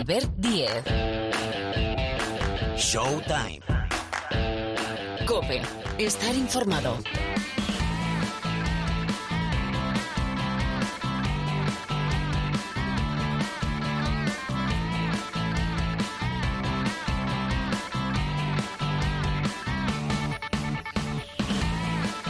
Albert Diez. Showtime. Cope. Estar informado.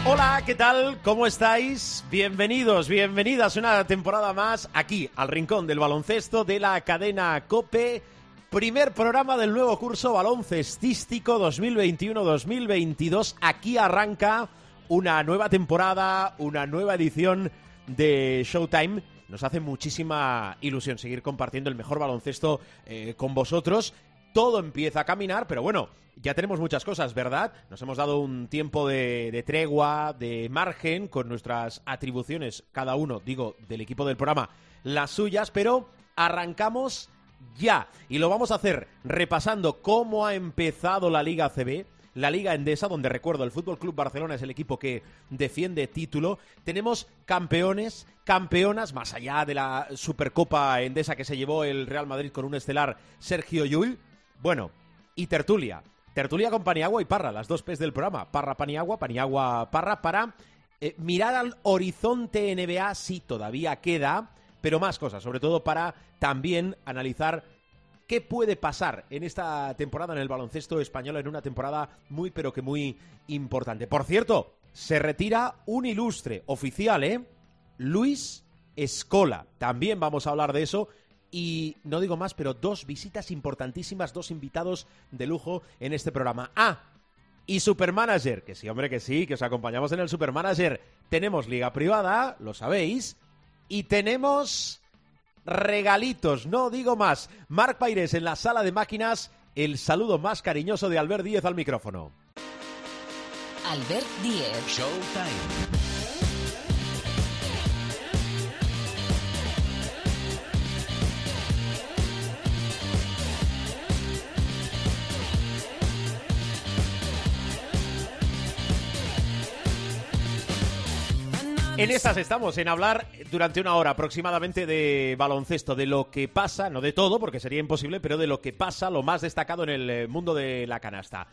Hola, ¿qué tal? ¿Cómo estáis? Bienvenidos, bienvenidas una temporada más aquí al rincón del baloncesto de la cadena Cope. Primer programa del nuevo curso baloncestístico 2021-2022. Aquí arranca una nueva temporada, una nueva edición de Showtime. Nos hace muchísima ilusión seguir compartiendo el mejor baloncesto eh, con vosotros todo empieza a caminar, pero bueno, ya tenemos muchas cosas, ¿verdad? Nos hemos dado un tiempo de, tregua, de margen, con nuestras atribuciones, cada uno, digo, del equipo del programa, las suyas, pero arrancamos ya. Y lo vamos a hacer repasando cómo ha empezado la Liga CB. La Liga Endesa, donde recuerdo el Fútbol Club Barcelona es el equipo que defiende título. Tenemos campeones, campeonas, más allá de la Supercopa Endesa que se llevó el Real Madrid con un estelar Sergio Llull. Bueno, y tertulia. Tertulia con Paniagua y Parra, las dos P's del programa. Parra, Paniagua, Paniagua, Parra, para eh, mirar al horizonte NBA, sí, todavía queda, pero más cosas, sobre todo para también analizar qué puede pasar en esta temporada en el baloncesto español, en una temporada muy, pero que muy importante. Por cierto, se retira un ilustre oficial, ¿eh? Luis Escola. También vamos a hablar de eso y no digo más, pero dos visitas importantísimas, dos invitados de lujo en este programa. Ah, y Supermanager, que sí, hombre, que sí, que os acompañamos en el Supermanager. Tenemos liga privada, lo sabéis, y tenemos regalitos, no digo más. Marc Paires en la sala de máquinas, el saludo más cariñoso de Albert Díez al micrófono. Albert Díez. Showtime. En estas estamos, en hablar durante una hora aproximadamente de baloncesto, de lo que pasa, no de todo, porque sería imposible, pero de lo que pasa, lo más destacado en el eh, mundo de la canasta.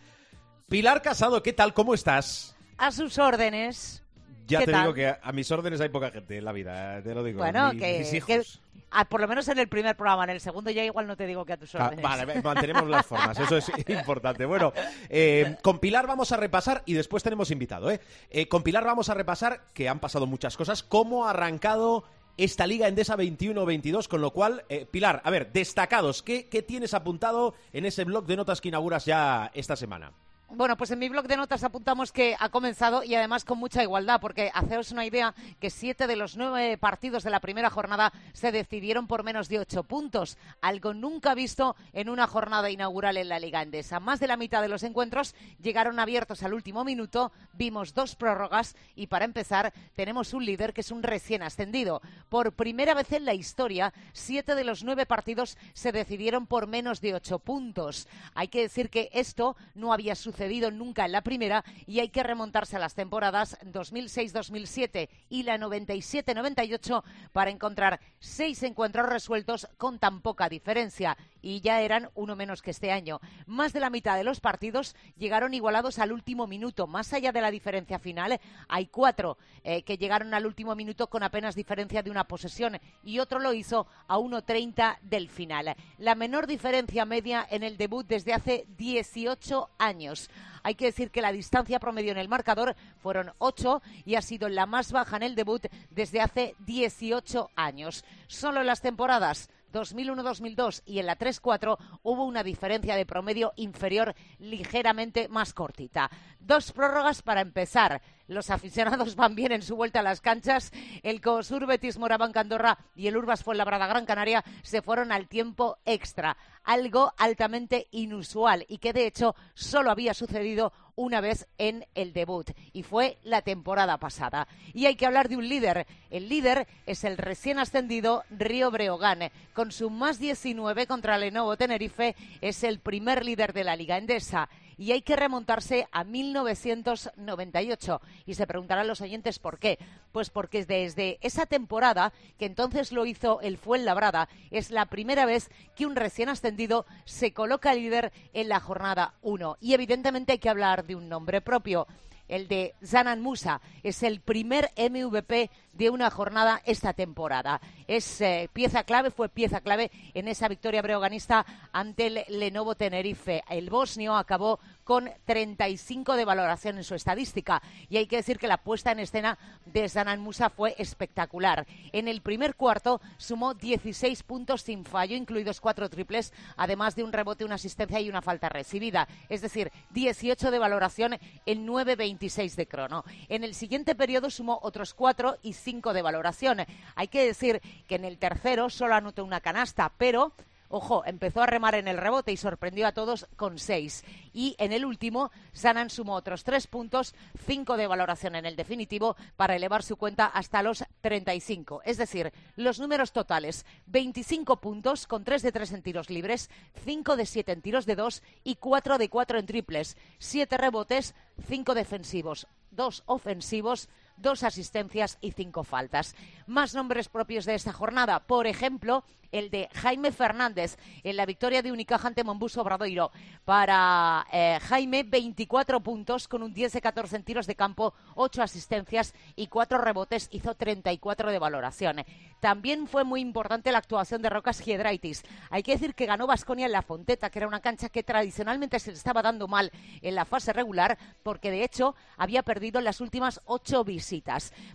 Pilar Casado, ¿qué tal? ¿Cómo estás? A sus órdenes. Ya ¿Qué te tal? digo que a, a mis órdenes hay poca gente en la vida, eh, te lo digo. Bueno, Mi- que, mis hijos. que- ah, por lo menos en el primer programa, en el segundo ya igual no te digo que a tus Ah, órdenes. Vale, mantenemos las formas, eso es importante. Bueno, eh, con Pilar vamos a repasar, y después tenemos invitado, ¿eh? Eh, Con Pilar vamos a repasar, que han pasado muchas cosas, cómo ha arrancado esta Liga Endesa 21-22, con lo cual, eh, Pilar, a ver, destacados, ¿qué, ¿qué tienes apuntado en ese blog de notas que inauguras ya esta semana? Bueno, pues en mi blog de notas apuntamos que ha comenzado y además con mucha igualdad, porque haceos una idea que siete de los nueve partidos de la primera jornada se decidieron por menos de ocho puntos, algo nunca visto en una jornada inaugural en la Liga Endesa. Más de la mitad de los encuentros llegaron abiertos al último minuto, vimos dos prórrogas y para empezar tenemos un líder que es un recién ascendido. Por primera vez en la historia, siete de los nueve partidos se decidieron por menos de ocho puntos. Hay que decir que esto no había sucedido nunca en la primera y hay que remontarse a las temporadas 2006-2007 y la 97-98 para encontrar seis encuentros resueltos con tan poca diferencia y ya eran uno menos que este año. Más de la mitad de los partidos llegaron igualados al último minuto. Más allá de la diferencia final, hay cuatro eh, que llegaron al último minuto con apenas diferencia de una posesión y otro lo hizo a 1.30 del final. La menor diferencia media en el debut desde hace 18 años. Hay que decir que la distancia promedio en el marcador fueron 8 y ha sido la más baja en el debut desde hace 18 años. Solo en las temporadas 2001-2002 y en la 3-4 hubo una diferencia de promedio inferior ligeramente más cortita. Dos prórrogas para empezar. Los aficionados van bien en su vuelta a las canchas. El Cosur Betis Moraván Candorra y el Urbas Fuenlabrada Gran Canaria se fueron al tiempo extra. Algo altamente inusual y que de hecho solo había sucedido una vez en el debut y fue la temporada pasada. Y hay que hablar de un líder. El líder es el recién ascendido Río Breogán. Con su más 19 contra Lenovo Tenerife es el primer líder de la Liga Endesa. Y hay que remontarse a 1998. Y se preguntarán los oyentes por qué. Pues porque desde esa temporada, que entonces lo hizo el Fuenlabrada, es la primera vez que un recién ascendido se coloca líder en la jornada 1. Y evidentemente hay que hablar de un nombre propio el de Zanan Musa. Es el primer MVP de una jornada esta temporada. Es eh, pieza clave, fue pieza clave en esa victoria breoganista ante el Lenovo Tenerife. El bosnio acabó con 35 de valoración en su estadística. Y hay que decir que la puesta en escena de Zanan Musa fue espectacular. En el primer cuarto sumó 16 puntos sin fallo, incluidos cuatro triples, además de un rebote, una asistencia y una falta recibida. Es decir, 18 de valoración en 9.26 de crono. En el siguiente periodo sumó otros cuatro y de valoración. Hay que decir que en el tercero solo anotó una canasta, pero Ojo, empezó a remar en el rebote y sorprendió a todos con seis. Y en el último, Sanan sumó otros tres puntos, cinco de valoración en el definitivo, para elevar su cuenta hasta los 35. Es decir, los números totales, 25 puntos con tres de tres en tiros libres, cinco de siete en tiros de dos y cuatro de cuatro en triples, siete rebotes, cinco defensivos, dos ofensivos, dos asistencias y cinco faltas. Más nombres propios de esta jornada, por ejemplo, el de Jaime Fernández en la victoria de Unicaja ante Mombuso Obradoiro. Para eh, Jaime, 24 puntos con un 10 de 14 en tiros de campo, 8 asistencias y 4 rebotes. Hizo 34 de valoración. También fue muy importante la actuación de Rocas Giedraitis. Hay que decir que ganó Vasconia en la Fonteta, que era una cancha que tradicionalmente se le estaba dando mal en la fase regular, porque de hecho había perdido las últimas 8 visitas.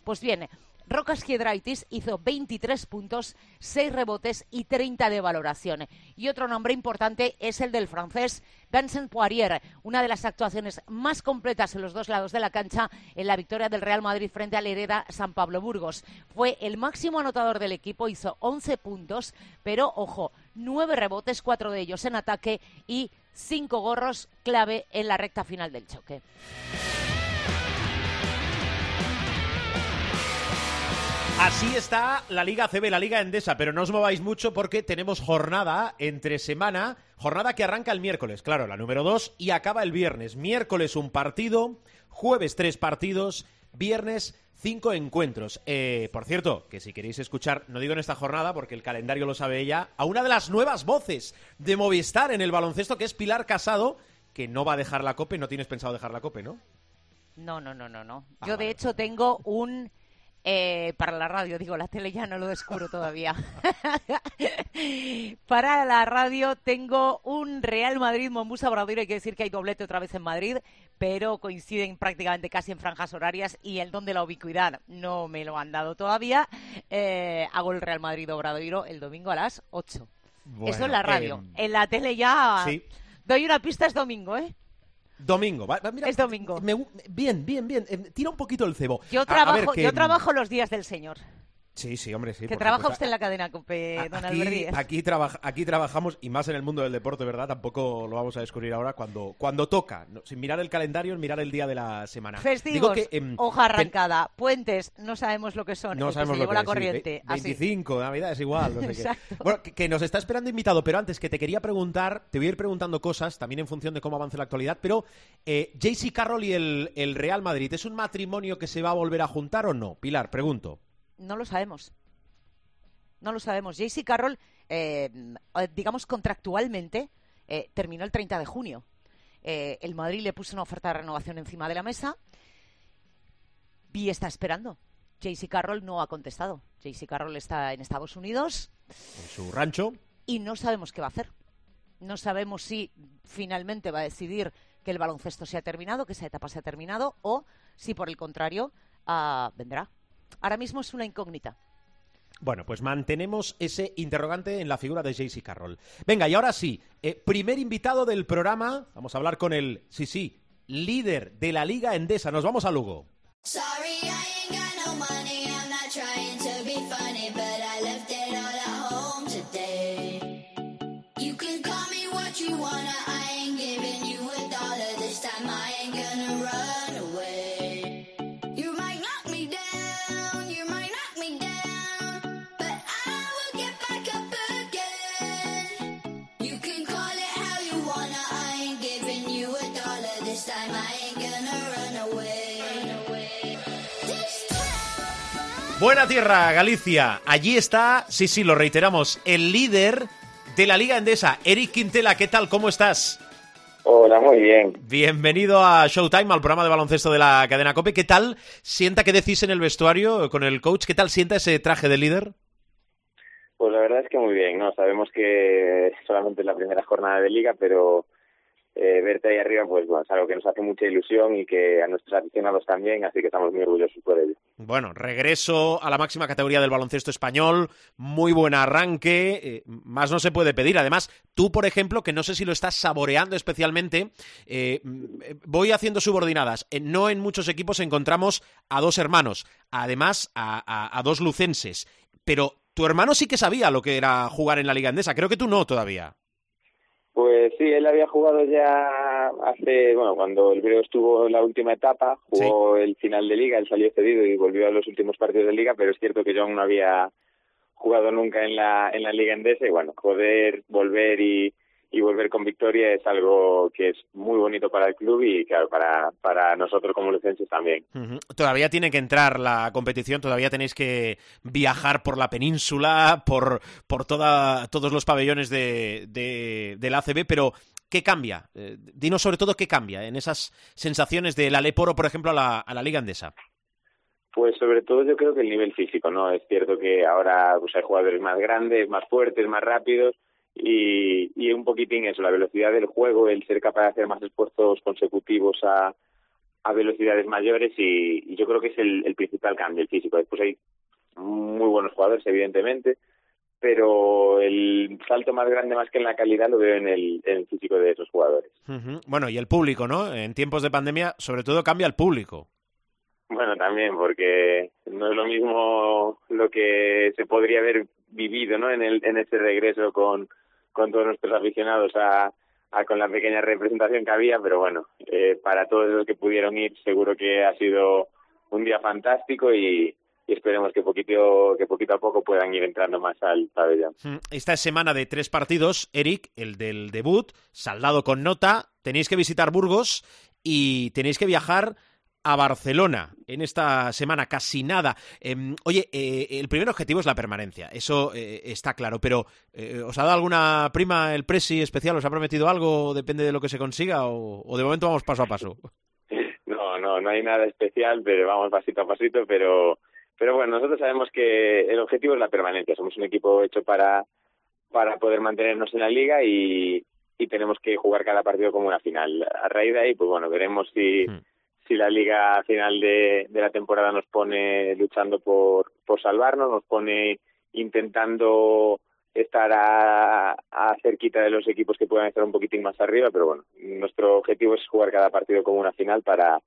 Pues bien, Rocas Giedraitis hizo 23 puntos, 6 rebotes y 30 de valoración. Y otro nombre importante es el del francés Vincent Poirier, una de las actuaciones más completas en los dos lados de la cancha en la victoria del Real Madrid frente al Hereda San Pablo Burgos. Fue el máximo anotador del equipo, hizo 11 puntos, pero ojo, 9 rebotes, 4 de ellos en ataque y 5 gorros clave en la recta final del choque. Así está la Liga CB, la Liga Endesa, pero no os mováis mucho porque tenemos jornada entre semana, jornada que arranca el miércoles, claro, la número 2, y acaba el viernes. Miércoles un partido, jueves tres partidos, viernes cinco encuentros. Eh, por cierto, que si queréis escuchar, no digo en esta jornada porque el calendario lo sabe ella, a una de las nuevas voces de Movistar en el baloncesto, que es Pilar Casado, que no va a dejar la cope, no tienes pensado dejar la cope, ¿no? No, no, no, no, no. Ah, Yo de hecho tengo un eh, para la radio, digo, la tele ya no lo descubro todavía. para la radio tengo un Real Madrid Mombusa Obradoiro. Hay que decir que hay doblete otra vez en Madrid, pero coinciden prácticamente casi en franjas horarias y el don de la ubicuidad no me lo han dado todavía. Eh, hago el Real Madrid Obradoiro el domingo a las 8. Eso en la radio. Em, en la tele ya. Doy una pista, es domingo, ¿eh? Domingo, es domingo. bien, bien, bien. Em, tira un poquito el cebo. Yo trabajo, yo trabajo los días del Señor. Sí, sí, hombre, sí. Que trabaja usted en la cadena COPE, don aquí, aquí, aquí, trabajamos, y más en el mundo del deporte, ¿verdad? Tampoco lo vamos a descubrir ahora cuando, cuando toca. sin mirar el calendario, mirar el día de la semana. Festivos, em, hoja arrancada, puentes, no sabemos lo que son. No sabemos lo que la corriente. 25, Navidad es igual, no sé qué. Bueno, que, nos está esperando invitado, pero antes que te quería preguntar, te voy a ir preguntando cosas, también en función de cómo avance la actualidad, pero eh, JC Carroll y el, el Real Madrid, ¿es un matrimonio que se va a volver a juntar o no? Pilar, pregunto. No lo sabemos. No lo sabemos. JC Carroll, eh, digamos contractualmente, eh, terminó el 30 de junio. Eh, el Madrid le puso una oferta de renovación encima de la mesa y está esperando. JC Carroll no ha contestado. JC Carroll está en Estados Unidos. En su rancho. Y no sabemos qué va a hacer. No sabemos si finalmente va a decidir que el baloncesto se ha terminado, que esa etapa se ha terminado, o si por el contrario ah, vendrá. Ahora mismo es una incógnita. Bueno, pues mantenemos ese interrogante en la figura de JC Carroll. Venga, y ahora sí, eh, primer invitado del programa, vamos a hablar con el, sí, sí, líder de la Liga Endesa. Nos vamos a Lugo. Buena tierra, Galicia. Allí está, sí, sí, lo reiteramos, el líder de la Liga Endesa, Eric Quintela. ¿Qué tal? ¿Cómo estás? Hola, muy bien. Bienvenido a Showtime, al programa de baloncesto de la cadena COPE. ¿Qué tal sienta que decís en el vestuario con el coach? ¿Qué tal sienta ese traje de líder? Pues la verdad es que muy bien, ¿no? Sabemos que solamente es la primera jornada de liga, pero eh, verte ahí arriba, pues bueno, es algo que nos hace mucha ilusión y que a nuestros aficionados también, así que estamos muy orgullosos por ello. Bueno, regreso a la máxima categoría del baloncesto español, muy buen arranque, eh, más no se puede pedir. Además, tú, por ejemplo, que no sé si lo estás saboreando especialmente, eh, voy haciendo subordinadas. no en muchos equipos encontramos a dos hermanos, además a, a dos lucenses, pero tu hermano sí que sabía lo que era jugar en la Liga Andesa, creo que tú no todavía. Pues sí, él había jugado ya hace, bueno, cuando el griego estuvo en la última etapa, jugó el final de liga, él salió cedido y volvió a los últimos partidos de liga, pero es cierto que yo aún no había jugado nunca en la, en la liga endesa y bueno, poder volver y, y volver con victoria es algo que es muy bonito para el club y claro, para, para nosotros como lucenses también. Todavía tiene que entrar la competición, todavía tenéis que viajar por la península, por, por toda, todos los pabellones de, de, del ACB, pero ¿qué cambia? Eh, dinos sobre todo qué cambia en esas sensaciones del Aleporo, por ejemplo, a la, a la Liga Andesa. Pues sobre todo yo creo que el nivel físico, ¿no? Es cierto que ahora pues, hay jugadores más grandes, más fuertes, más rápidos, y, y un poquitín eso, la velocidad del juego, el ser capaz de hacer más esfuerzos consecutivos a, a velocidades mayores y, yo creo que es el, principal cambio, el físico. Después hay muy buenos jugadores, evidentemente, pero el salto más grande, más que en la calidad, lo veo en el, en el físico de esos jugadores. Bueno, y el público, ¿no? En tiempos de pandemia, sobre todo cambia el público. Bueno, también, porque no es lo mismo lo que se podría haber vivido, ¿no? En, el, en ese regreso con, con todos nuestros aficionados a, a, con la pequeña representación que había, pero bueno, eh, para todos los que pudieron ir, seguro que ha sido un día fantástico y, y esperemos que poquito, que poquito a poco puedan ir entrando más al pabellón. Hmm, esta semana de tres partidos, Eric, el del debut, saldado con nota, tenéis que visitar Burgos y tenéis que viajar a Barcelona en esta semana, casi nada. Eh, oye, eh, el primer objetivo es la permanencia, eso eh, está claro, pero eh, ¿os ha dado alguna prima el Presi especial? ¿Os ha prometido algo? ¿Depende de lo que se consiga o, o de momento vamos paso a paso? No, no, no hay nada especial, pero vamos pasito a pasito, pero, pero bueno, nosotros sabemos que el objetivo es la permanencia, somos un equipo hecho para, para poder mantenernos en la liga y, y tenemos que jugar cada partido como una final. A raíz de ahí, pues bueno, veremos si... Hmm si la liga final de, de la temporada nos pone luchando por, por salvarnos, nos pone intentando estar a, a, cerquita de los equipos que puedan estar un poquitín más arriba, pero bueno, nuestro objetivo es jugar cada partido como una final para,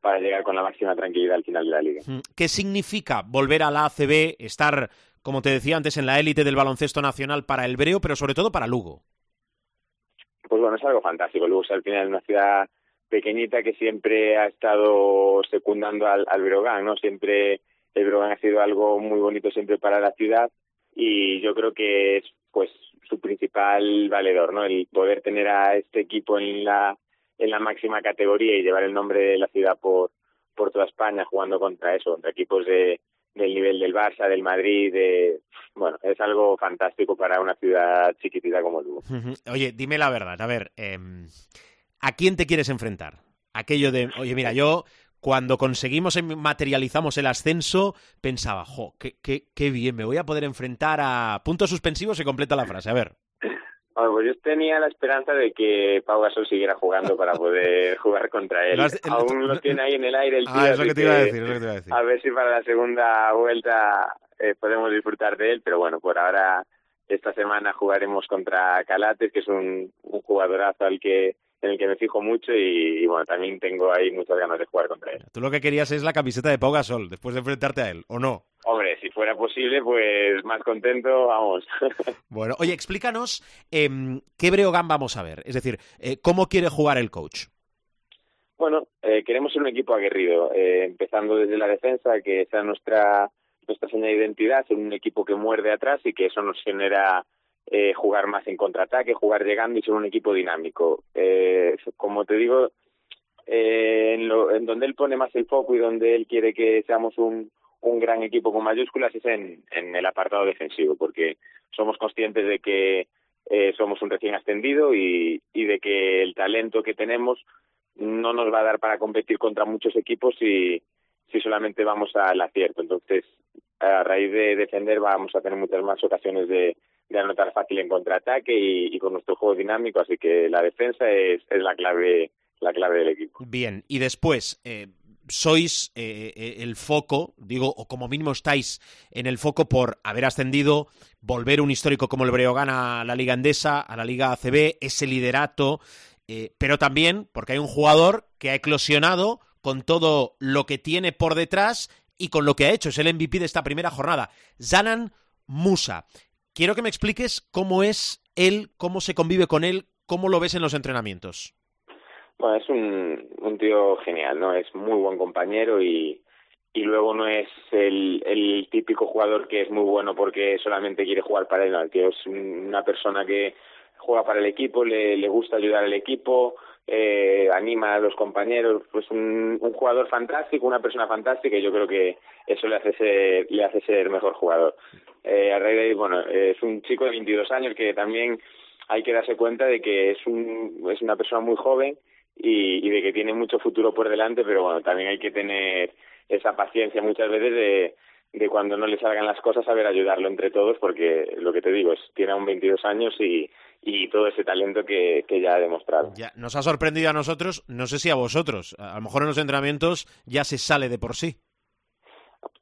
para llegar con la máxima tranquilidad al final de la liga. Mm, ¿Qué significa volver a la ACB, estar, como te decía antes, en la élite del baloncesto nacional para el Breo, pero sobre todo para Lugo? Pues bueno, es algo fantástico. Lugo es al final una ciudad pequeñita que siempre ha estado secundando al, al Brogan, ¿no? Siempre el Brogan ha sido algo muy bonito siempre para la ciudad y yo creo que es pues su principal valedor, ¿no? El poder tener a este equipo en la en la máxima categoría y llevar el nombre de la ciudad por por toda España jugando contra eso, contra equipos de del nivel del Barça, del Madrid, de bueno, es algo fantástico para una ciudad chiquitita como Lugo. Oye, dime la verdad, a ver, eh, ¿a quién te quieres enfrentar? Aquello de, oye, mira, yo cuando conseguimos, materializamos el ascenso, pensaba, jo, qué, qué, qué bien, me voy a poder enfrentar a puntos suspensivos y completa la frase. A ver. Bueno, pues yo tenía la esperanza de que Pau Gasol siguiera jugando para poder jugar contra él. Has, Aún lo tiene ahí en el aire el tío. Ah, es lo que te iba a decir, es lo que te iba a decir. A ver si para la segunda vuelta eh, podemos disfrutar de él, pero bueno, por ahora esta semana jugaremos contra Calates, que es un, un jugadorazo al que en el que me fijo mucho y, y, bueno, también tengo ahí muchas ganas de jugar contra él. Tú lo que querías es la camiseta de Pau Gasol después de enfrentarte a él, ¿o no? Hombre, si fuera posible, pues más contento, vamos. bueno, oye, explícanos eh, qué Breogán vamos a ver. Es decir, eh, ¿cómo quiere jugar el coach? Bueno, eh, queremos ser un equipo aguerrido, eh, empezando desde la defensa, que sea nuestra, nuestra señal de identidad, ser un equipo que muerde atrás y que eso nos genera eh, jugar más en contraataque, jugar llegando y ser un equipo dinámico. Eh, como te digo, eh, en, lo, en donde él pone más el foco y donde él quiere que seamos un, un gran equipo con mayúsculas es en, en el apartado defensivo, porque somos conscientes de que eh, somos un recién ascendido y, y de que el talento que tenemos no nos va a dar para competir contra muchos equipos si, si solamente vamos al acierto. Entonces, a raíz de defender vamos a tener muchas más ocasiones de, de anotar fácil en contraataque y, con nuestro juego dinámico, así que la defensa es, la clave la clave del equipo. Bien, y después, eh, sois eh, eh, el foco, digo, o como mínimo estáis en el foco por haber ascendido, volver un histórico como el Breogán a la Liga Endesa, a la Liga ACB, ese liderato, pero también porque hay un jugador que ha eclosionado con todo lo que tiene por detrás y con lo que ha hecho, es el MVP de esta primera jornada, Zanan Musa. Quiero que me expliques cómo es él, cómo se convive con él, cómo lo ves en los entrenamientos. Bueno, es un, un tío genial, ¿no? Es muy buen compañero y, y luego no es el, el típico jugador que es muy bueno porque solamente quiere jugar para él, no, el tío es una persona que juega para el equipo, le, le gusta ayudar al equipo, eh, anima a los compañeros, pues un, un jugador fantástico, una persona fantástica y yo creo que eso le hace ser, le hace ser mejor jugador. Eh, a raíz de bueno, es un chico de 22 años que también hay que darse cuenta de que es, un, es una persona muy joven y, y de que tiene mucho futuro por delante, pero bueno, también hay que tener esa paciencia muchas veces de, de cuando no le salgan las cosas saber ayudarlo entre todos porque lo que te digo es tiene aún 22 años y, y todo ese talento que, que ya ha demostrado. Ya, nos ha sorprendido a nosotros, no sé si a vosotros, a lo mejor en los entrenamientos ya se sale de por sí.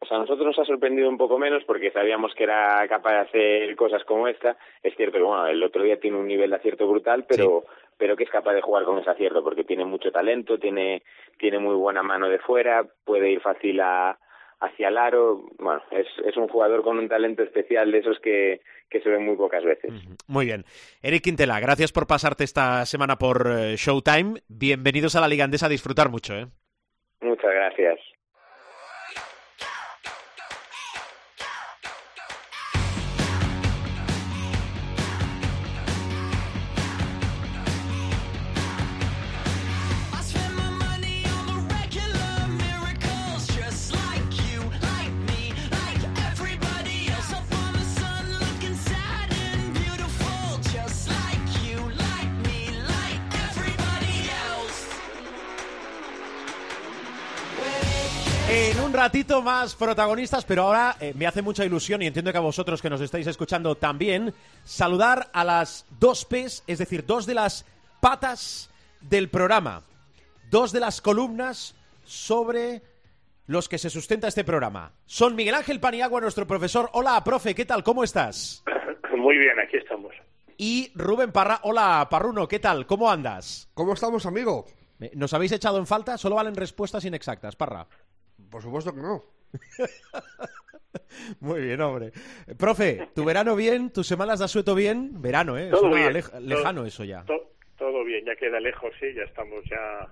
Sea, a nosotros nos ha sorprendido un poco menos porque sabíamos que era capaz de hacer cosas como esta. Es cierto que bueno, el otro día tiene un nivel de acierto brutal, pero sí. pero que es capaz de jugar con ese acierto porque tiene mucho talento, tiene tiene muy buena mano de fuera, puede ir fácil a, hacia el aro. Bueno, es, es un jugador con un talento especial de esos que, que se ven muy pocas veces. Muy bien. Eric Quintela, gracias por pasarte esta semana por uh, Showtime. Bienvenidos a la Liga Andesa a disfrutar mucho. ¿eh? Muchas gracias. Ratito más protagonistas, pero ahora eh, me hace mucha ilusión y entiendo que a vosotros que nos estáis escuchando también, saludar a las dos P's, es decir, dos de las patas del programa, dos de las columnas sobre los que se sustenta este programa. Son Miguel Ángel Paniagua, nuestro profesor. Hola, profe, ¿qué tal? ¿Cómo estás? Muy bien, aquí estamos. Y Rubén Parra. Hola, Parruno, ¿qué tal? ¿Cómo andas? ¿Cómo estamos, amigo? ¿Nos habéis echado en falta? Solo valen respuestas inexactas, Parra. Por supuesto que no. Muy bien, hombre. Profe, ¿tu verano bien? ¿Tus semanas de asueto bien? Verano, ¿eh? Todo bien. Lej lejano todo, eso ya. To todo bien, ya queda lejos, sí, ya estamos ya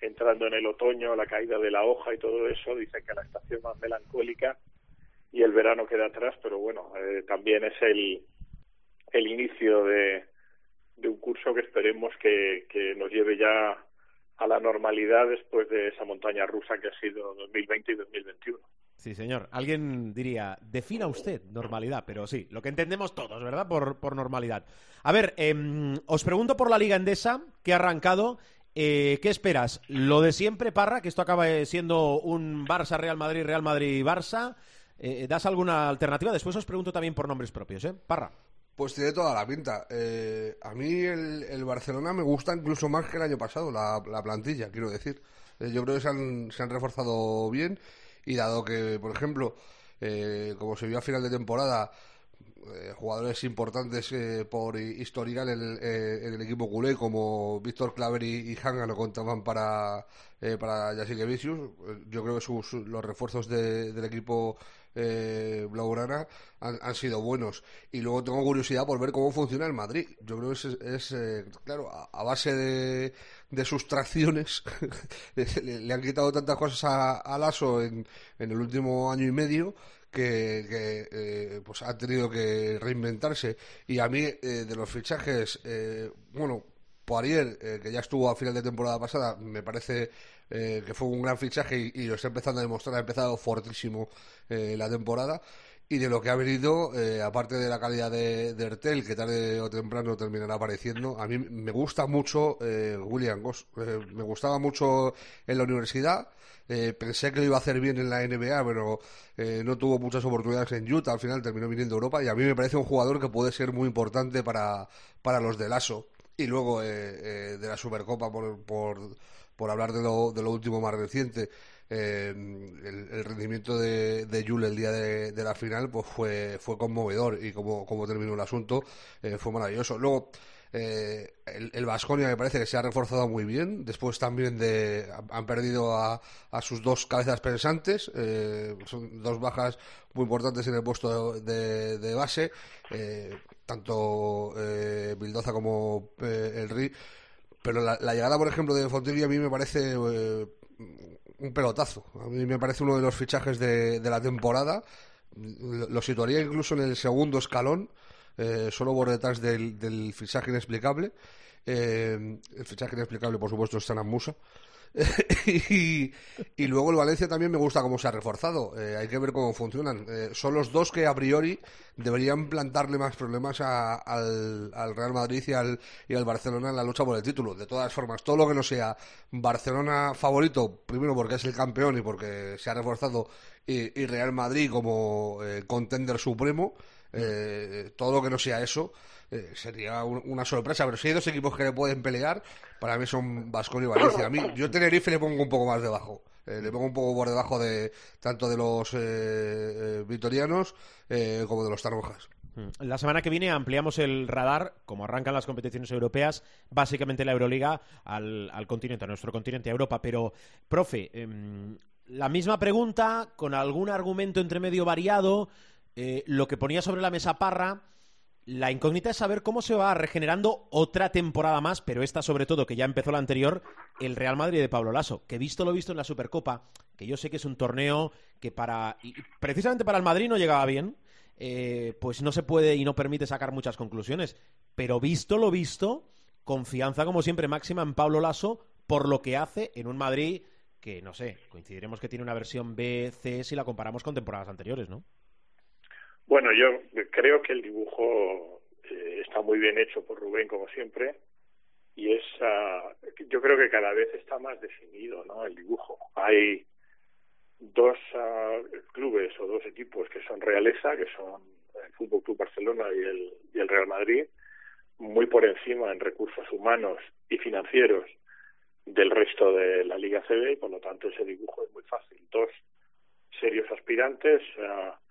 entrando en el otoño, la caída de la hoja y todo eso. Dice que la estación más melancólica y el verano queda atrás, pero bueno, eh, también es el, el inicio de, de un curso que esperemos que, que nos lleve ya a la normalidad después de esa montaña rusa que ha sido 2020 y 2021. Sí, señor. Alguien diría, defina usted normalidad, pero sí, lo que entendemos todos, ¿verdad? Por, por normalidad. A ver, eh, os pregunto por la Liga Endesa, que ha arrancado. Eh, ¿Qué esperas? ¿Lo de siempre, Parra? Que esto acaba siendo un Barça-Real Madrid, Real Madrid-Barça. Eh, ¿Das alguna alternativa? Después os pregunto también por nombres propios, ¿eh? Parra. Pues tiene toda la pinta. Eh, a mí el, el, Barcelona me gusta incluso más que el año pasado, la, la plantilla, quiero decir. Eh, yo creo que se han, se han, reforzado bien y dado que, por ejemplo, eh, como se vio a final de temporada, eh, jugadores importantes por historial en el, en el, equipo culé como Víctor Claver y, Hanga no contaban para, para Jessica Vicius. Yo creo que sus, los refuerzos de, del equipo eh, Blaugrana han, han, sido buenos. Y luego tengo curiosidad por ver cómo funciona el Madrid. Yo creo que es, es eh, claro, a, base de, de sustracciones, le, le, han quitado tantas cosas a, a Lasso en, en, el último año y medio que, eh, pues han tenido que reinventarse. Y a mí, eh, de los fichajes, bueno, Poirier, eh, que ya estuvo a final de temporada pasada, me parece eh, que fue un gran fichaje y, lo está empezando a demostrar, ha empezado fortísimo eh, la temporada. Y de lo que ha venido, aparte de la calidad de, de, Ertel, que tarde o temprano terminará apareciendo, a mí me gusta mucho William Goss. me gustaba mucho en la universidad. pensé que lo iba a hacer bien en la NBA, pero no tuvo muchas oportunidades en Utah. Al final terminó viniendo a Europa y a mí me parece un jugador que puede ser muy importante para, para los de Lasso. Y luego eh, eh, de la Supercopa, por, por, hablar de lo, último más reciente, eh, el, rendimiento de, de Jules el día de, la final pues fue, fue conmovedor y como, como terminó el asunto fue maravilloso. Luego, eh, el Vasconia me parece que se ha reforzado muy bien. Después también de han perdido a, sus dos cabezas pensantes. Son dos bajas muy importantes en el puesto de, base. Tanto eh, Bildoza como eh, el Ri. Pero la, llegada, por ejemplo, de Fontevilla a mí me parece un pelotazo. A mí me parece uno de los fichajes de, de la temporada. Lo situaría incluso en el segundo escalón eh, solo por detrás del, del fichaje inexplicable. Eh, el fichaje inexplicable, por supuesto, es Sanan Musa. y, luego el Valencia también me gusta cómo se ha reforzado. Eh, hay que ver cómo funcionan. son los dos que a priori deberían plantarle más problemas al, al, Real Madrid y al, y al Barcelona en la lucha por el título. De todas formas, todo lo que no sea Barcelona favorito, primero porque es el campeón y porque se ha reforzado, y, y Real Madrid como contender supremo, eh, todo lo que no sea eso eh, sería una sorpresa. Pero si hay dos equipos que le pueden pelear, para mí son Vasco y Valencia. A mí, yo Tenerife le pongo un poco más debajo. Eh, le pongo un poco por debajo de tanto de los eh, vitorianos como de los taronjas. Mm. La semana que viene ampliamos el radar, como arrancan las competiciones europeas, básicamente la Euroliga al, al continente, a nuestro continente, a Europa. Pero, profe, em, la misma pregunta, con algún argumento entre medio variado. Eh, lo que ponía sobre la mesa Parra, la incógnita es saber cómo se va regenerando otra temporada más, pero esta sobre todo, que ya empezó la anterior, el Real Madrid de Pablo Lasso, que visto lo visto en la Supercopa, que yo sé que es un torneo que para, precisamente para el Madrid no llegaba bien, eh, pues no se puede y no permite sacar muchas conclusiones, pero visto lo visto, confianza como siempre máxima en Pablo Lasso por lo que hace en un Madrid que, no sé, coincidiremos que tiene una versión B, C si la comparamos con temporadas anteriores, ¿no? Bueno, yo creo que el dibujo eh, está muy bien hecho por Rubén, como siempre, y es, uh, yo creo que cada vez está más definido, ¿no? El dibujo. Hay dos uh, clubes o dos equipos que son realeza, que son el Fútbol Club Barcelona y el, y el Real Madrid, muy por encima en recursos humanos y financieros del resto de la Liga CB, y por lo tanto ese dibujo es muy fácil. Dos serios aspirantes. Uh,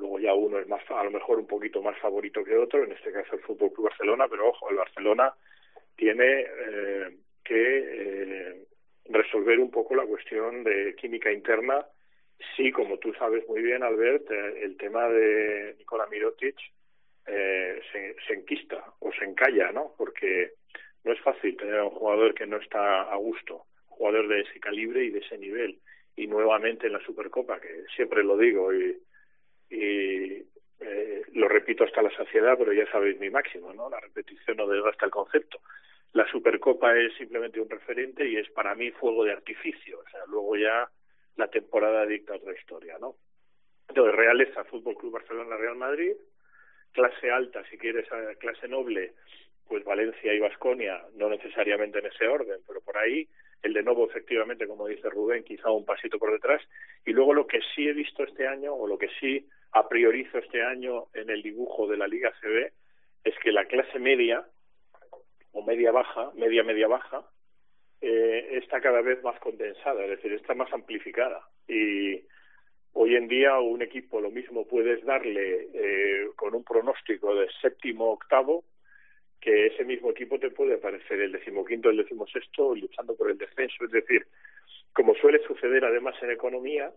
Luego ya uno es más, a lo mejor un poquito más favorito que otro, en este caso el Fútbol Club Barcelona, pero ojo, el Barcelona tiene eh, que eh, resolver un poco la cuestión de química interna. Sí, como tú sabes muy bien, Albert, eh, el tema de Nikola Mirotic eh, se, se enquista o se encalla, ¿no? Porque no es fácil tener a un jugador que no está a gusto, jugador de ese calibre y de ese nivel. Y nuevamente en la Supercopa, que siempre lo digo y y eh, lo repito hasta la saciedad, pero ya sabéis mi máximo, ¿no? La repetición no desgasta el concepto. La Supercopa es simplemente un referente y es para mí fuego de artificio, o sea, luego ya la temporada dicta otra historia, ¿no? Entonces, realeza, Fútbol Club Barcelona, Real Madrid, clase alta, si quieres, clase noble, pues Valencia y Vasconia, no necesariamente en ese orden, pero por ahí, el de nuevo, efectivamente, como dice Rubén, quizá un pasito por detrás, y luego lo que sí he visto este año, o lo que sí a priorizo este año en el dibujo de la Liga CB es que la clase media o media baja, media media baja, eh, está cada vez más condensada, es decir, está más amplificada. Y hoy en día un equipo lo mismo puedes darle eh, con un pronóstico de séptimo octavo que ese mismo equipo te puede aparecer el decimoquinto, el decimosexto luchando por el descenso. Es decir, como suele suceder además en economía,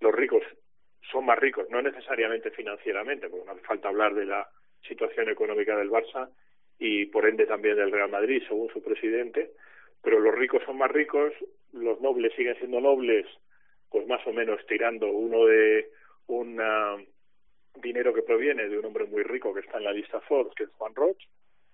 los ricos son más ricos, no necesariamente financieramente, porque no hace falta hablar de la situación económica del Barça y por ende también del Real Madrid, según su presidente, pero los ricos son más ricos, los nobles siguen siendo nobles, pues más o menos tirando uno de un dinero que proviene de un hombre muy rico que está en la lista Forbes, que es Juan Roch,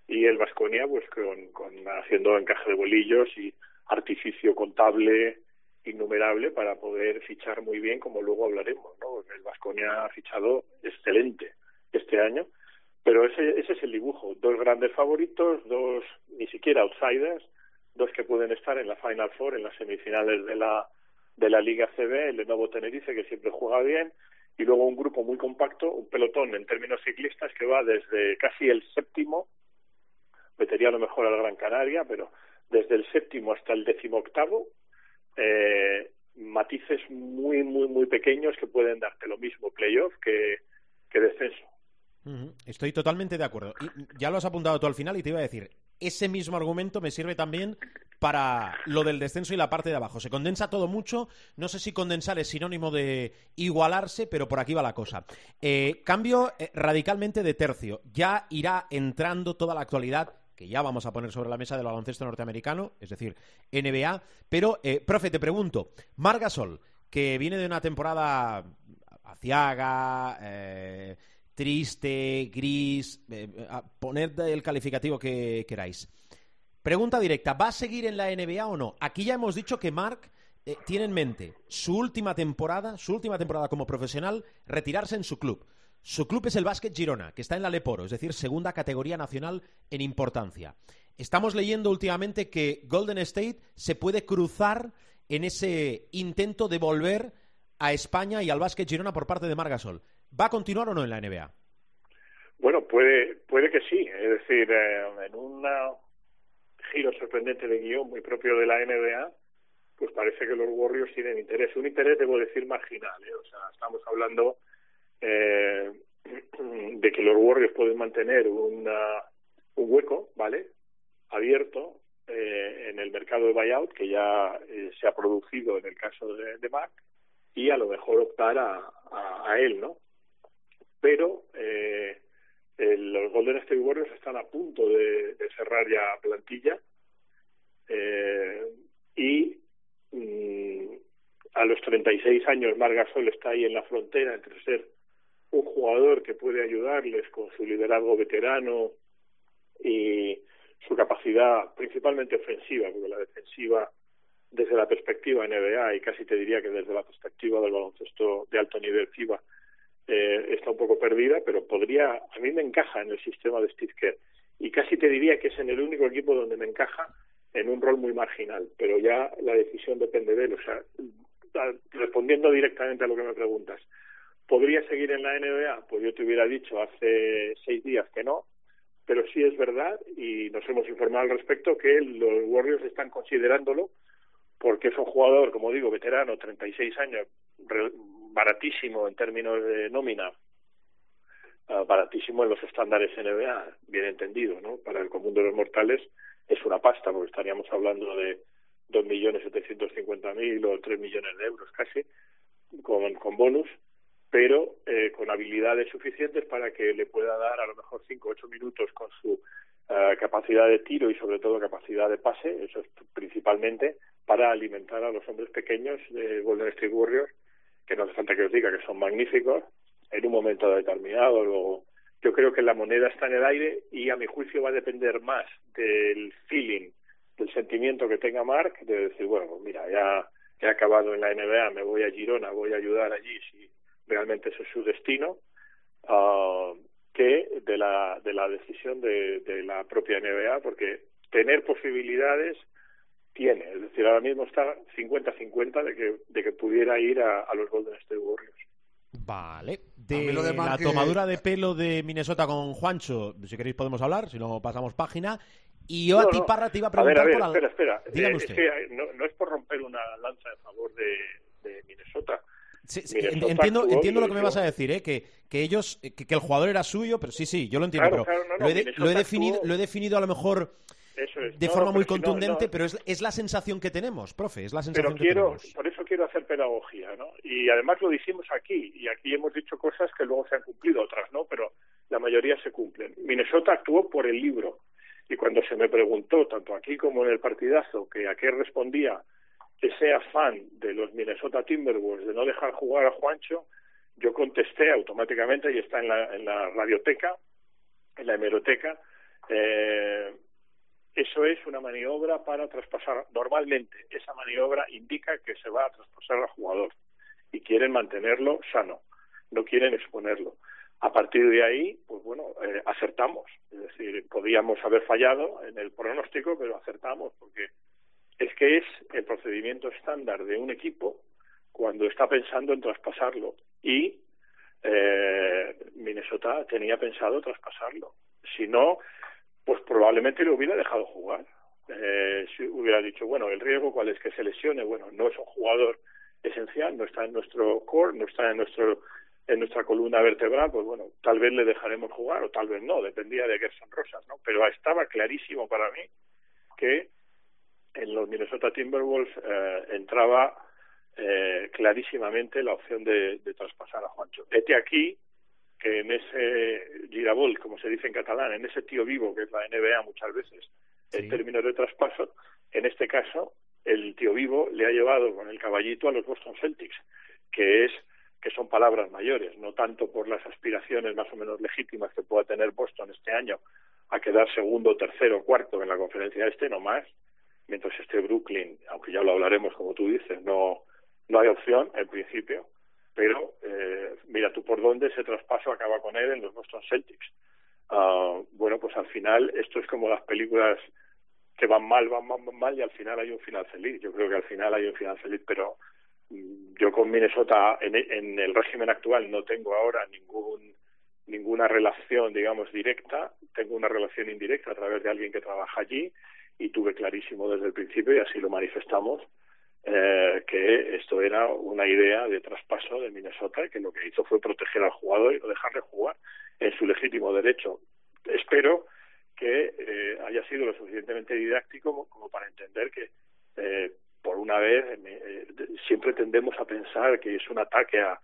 y el Vasconia pues con, con haciendo encaje de bolillos y artificio contable innumerable para poder fichar muy bien, como luego hablaremos, ¿no? El Vasconia ha fichado excelente este año, pero ese, ese es el dibujo. Dos grandes favoritos, dos ni siquiera outsiders, dos que pueden estar en la Final Four, en las semifinales de la de la Liga CB, el de Nuevo Tenerife, que siempre juega bien, y luego un grupo muy compacto, un pelotón en términos ciclistas que va desde casi el séptimo, metería a lo mejor a la Gran Canaria, pero desde el séptimo hasta el décimo octavo, eh, matices muy, muy, muy pequeños que pueden darte lo mismo playoff que, que descenso. Estoy totalmente de acuerdo. Y ya lo has apuntado tú al final y te iba a decir, ese mismo argumento me sirve también para lo del descenso y la parte de abajo. Se condensa todo mucho. No sé si condensar es sinónimo de igualarse, pero por aquí va la cosa. Eh, cambio eh, radicalmente de tercio. Ya irá entrando toda la actualidad que ya vamos a poner sobre la mesa del baloncesto norteamericano, es decir, NBA. Pero, eh, profe, te pregunto, Margasol, que viene de una temporada aciaga, eh, triste, gris, eh, poned el calificativo que queráis. Pregunta directa, ¿va a seguir en la NBA o no? Aquí ya hemos dicho que Mark tiene en mente su última temporada, su última temporada como profesional, retirarse en su club. Su club es el Básquet Girona, que está en la Leporo, es decir, segunda categoría nacional en importancia. Estamos leyendo últimamente que Golden State se puede cruzar en ese intento de volver a España y al Básquet Girona por parte de Margasol. ¿Va a continuar o no en la NBA? Bueno, puede, puede que sí. Es decir, eh, en un giro sorprendente de guion muy propio de la NBA, pues parece que los Warriors tienen interés. Un interés, debo decir, marginal. ¿eh? O sea, estamos hablando eh, de que los Warriors pueden mantener una, un hueco, ¿vale? Abierto eh, en el mercado de buyout que ya eh, se ha producido en el caso de, de Mac y a lo mejor optar a, a, él, ¿no? Pero eh, los Golden State Warriors están a punto de, cerrar ya plantilla eh, y mm, a los 36 años Margasol está ahí en la frontera entre ser un jugador que puede ayudarles con su liderazgo veterano y su capacidad principalmente ofensiva, porque la defensiva desde la perspectiva NBA y casi te diría que desde la perspectiva del baloncesto de alto nivel FIBA eh, está un poco perdida, pero podría, a mí me encaja en el sistema de Steve Kerr y casi te diría que es en el único equipo donde me encaja en un rol muy marginal, pero ya la decisión depende de él. O sea, respondiendo directamente a lo que me preguntas, ¿Podría seguir en la NBA? Pues yo te hubiera dicho hace seis días que no, pero sí es verdad y nos hemos informado al respecto que los Warriors están considerándolo porque es un jugador, como digo, veterano, 36 años, baratísimo en términos de nómina, uh, baratísimo en los estándares NBA, bien entendido, ¿no? Para el común de los mortales es una pasta, porque estaríamos hablando de 2.750.000 o 3 millones de euros casi, con, con bonus, pero eh, con habilidades suficientes para que le pueda dar a lo mejor 5 o 8 minutos con su uh, capacidad de tiro y sobre todo capacidad de pase, eso es principalmente para alimentar a los hombres pequeños de Golden State Warriors, que no hace falta que os diga que son magníficos, en un momento determinado. Luego, yo creo que la moneda está en el aire y a mi juicio va a depender más del feeling, del sentimiento que tenga Mark, de decir, bueno, mira, ya he acabado en la NBA, me voy a Girona, voy a ayudar allí si realmente ese es su destino, uh, que de la, de la decisión de, de la propia NBA, porque tener posibilidades tiene, es decir, ahora mismo está 50-50 de que, de que pudiera ir a, a los Golden State Warriors. Vale. De, la tomadura de pelo de Minnesota con Juancho, si queréis podemos hablar, si no pasamos página. Y yo a ti, Parra, te iba a preguntar a ver, a ver, por espera, espera. Dígame eh, usted. Es que no, no, es por romper una lanza en favor de, de Minnesota. Sí, sí, entiendo, entiendo lo que me vas a decir, ¿eh? que, que ellos, que, que, el jugador era suyo, pero sí, sí, yo lo entiendo, claro, pero claro, no, lo, he lo, definido, lo he definido a lo mejor es. de no, forma muy contundente, pero es, es, la sensación que tenemos, profe, es la sensación pero quiero, que tenemos. Por eso quiero hacer pedagogía, ¿no? Y además lo dijimos aquí, y aquí hemos dicho cosas que luego se han cumplido, otras no, pero la mayoría se cumplen. Minnesota actuó por el libro, y cuando se me preguntó, tanto aquí como en el partidazo, que a qué respondía ese afán de los Minnesota Timberwolves de no dejar jugar a Juancho, yo contesté automáticamente, y está en la, en la radioteca, en la hemeroteca, Eh, eso es una maniobra para traspasar. Normalmente esa maniobra indica que se va a traspasar al jugador y quieren mantenerlo sano, no quieren exponerlo. A partir de ahí, pues bueno, eh, acertamos. Es decir, podíamos haber fallado en el pronóstico, pero acertamos porque es que es el procedimiento estándar de un equipo cuando está pensando en traspasarlo. Y eh, Minnesota tenía pensado traspasarlo. Si no, pues probablemente lo hubiera dejado jugar. Eh, si hubiera dicho, bueno, el riesgo cuál es que se lesione, bueno, no es un jugador esencial, no está en nuestro core, no está en nuestro en nuestra columna vertebral, pues bueno, tal vez le dejaremos jugar o tal vez no, dependía de Gerson Rosas, ¿no? Pero estaba clarísimo para mí que en los Minnesota Timberwolves eh, entraba eh, clarísimamente la opción de, de traspasar a Juancho. Este aquí que en ese girabol, como se dice en catalán, en ese tío vivo que es la NBA muchas veces, en términos de traspaso, en este caso el tío vivo le ha llevado con el caballito a los Boston Celtics, que es que son palabras mayores, no tanto por las aspiraciones más o menos legítimas que pueda tener Boston este año a quedar segundo, tercero, cuarto en la conferencia este, no más, mientras esté Brooklyn, aunque ya lo hablaremos como tú dices, no no hay opción en principio, pero eh, mira tú por dónde ese traspaso acaba con él en los Boston Celtics. Uh, bueno, pues al final esto es como las películas que van mal, van mal, van mal y al final hay un final feliz. Yo creo que al final hay un final feliz, pero mm, yo con Minnesota en, en el régimen actual no tengo ahora ningún ninguna relación, digamos, directa. Tengo una relación indirecta a través de alguien que trabaja allí y tuve clarísimo desde el principio y así lo manifestamos eh, que esto era una idea de traspaso de Minnesota que lo que hizo fue proteger al jugador y no dejarle jugar en su legítimo derecho. Espero que eh, haya sido lo suficientemente didáctico como, para entender que eh, por una vez eh, siempre tendemos a pensar que es un ataque a,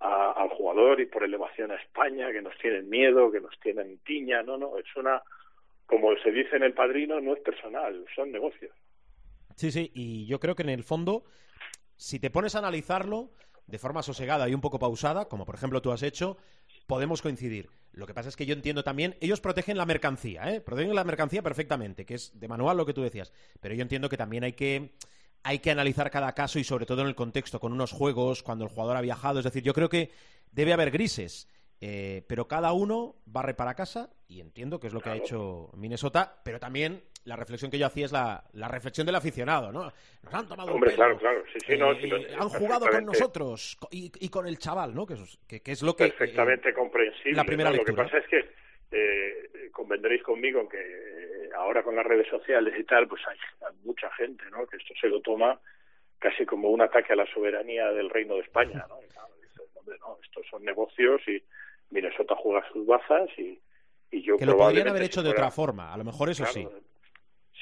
al jugador y por elevación a España, que nos tienen miedo, que nos tienen tiña, no, no, es una, como se dice en el padrino, no es personal, son negocios. Sí, sí, y yo creo que en el fondo, si te pones a analizarlo de forma sosegada y un poco pausada, como por ejemplo tú has hecho, podemos coincidir. Lo que pasa es que yo entiendo también, ellos protegen la mercancía, ¿eh? Protegen la mercancía perfectamente, que es de manual lo que tú decías. Pero yo entiendo que también hay que hay que analizar cada caso y sobre todo en el contexto, con unos juegos, cuando el jugador ha viajado. Es decir, yo creo que debe haber grises. Eh, pero cada uno barre para casa y entiendo que es lo que ha hecho Minnesota, pero también la reflexión que yo hacía es la, la reflexión del aficionado, ¿no? Nos han tomado Hombre, un pelo, claro, claro, sí, sí, no, sí, eh, han jugado con nosotros y, y con el chaval, ¿no? Que es, que, que es lo que... eh, perfectamente comprensible. la primera ¿no? Lo que pasa es que eh, convendréis conmigo que eh, ahora con las redes sociales y tal, pues hay, hay mucha gente, ¿no? Que esto se lo toma casi como un ataque a la soberanía del Reino de España, ¿no? Y claro, dices, hombre, no, estos son negocios y Minnesota juega sus bazas y, y yo que lo podrían haber si hecho de otra forma, a lo mejor eso sí.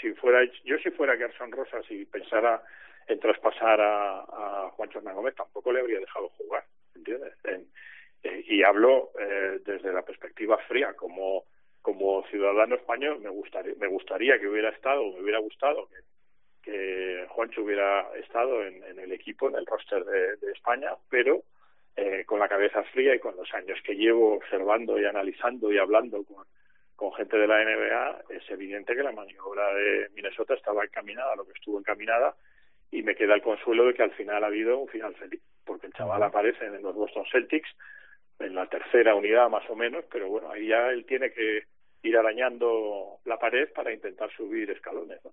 Si fuera, yo si fuera Gerson Rosas y pensara en traspasar a, a Juancho Hernán Gómez, tampoco le habría dejado jugar, ¿entiendes? En- eh, y hablo eh, desde la perspectiva fría, como como ciudadano español me gustaría me gustaría que hubiera estado, me hubiera gustado que, que Juancho hubiera estado en, en el equipo, en el roster de, de España, pero eh, con la cabeza fría y con los años que llevo observando y analizando y hablando con, con gente de la NBA, es evidente que la maniobra de Minnesota estaba encaminada a lo que estuvo encaminada y me queda el consuelo de que al final ha habido un final feliz, porque el chaval aparece en los Boston Celtics en la tercera unidad más o menos, pero bueno, ahí ya él tiene que ir arañando la pared para intentar subir escalones. ¿no?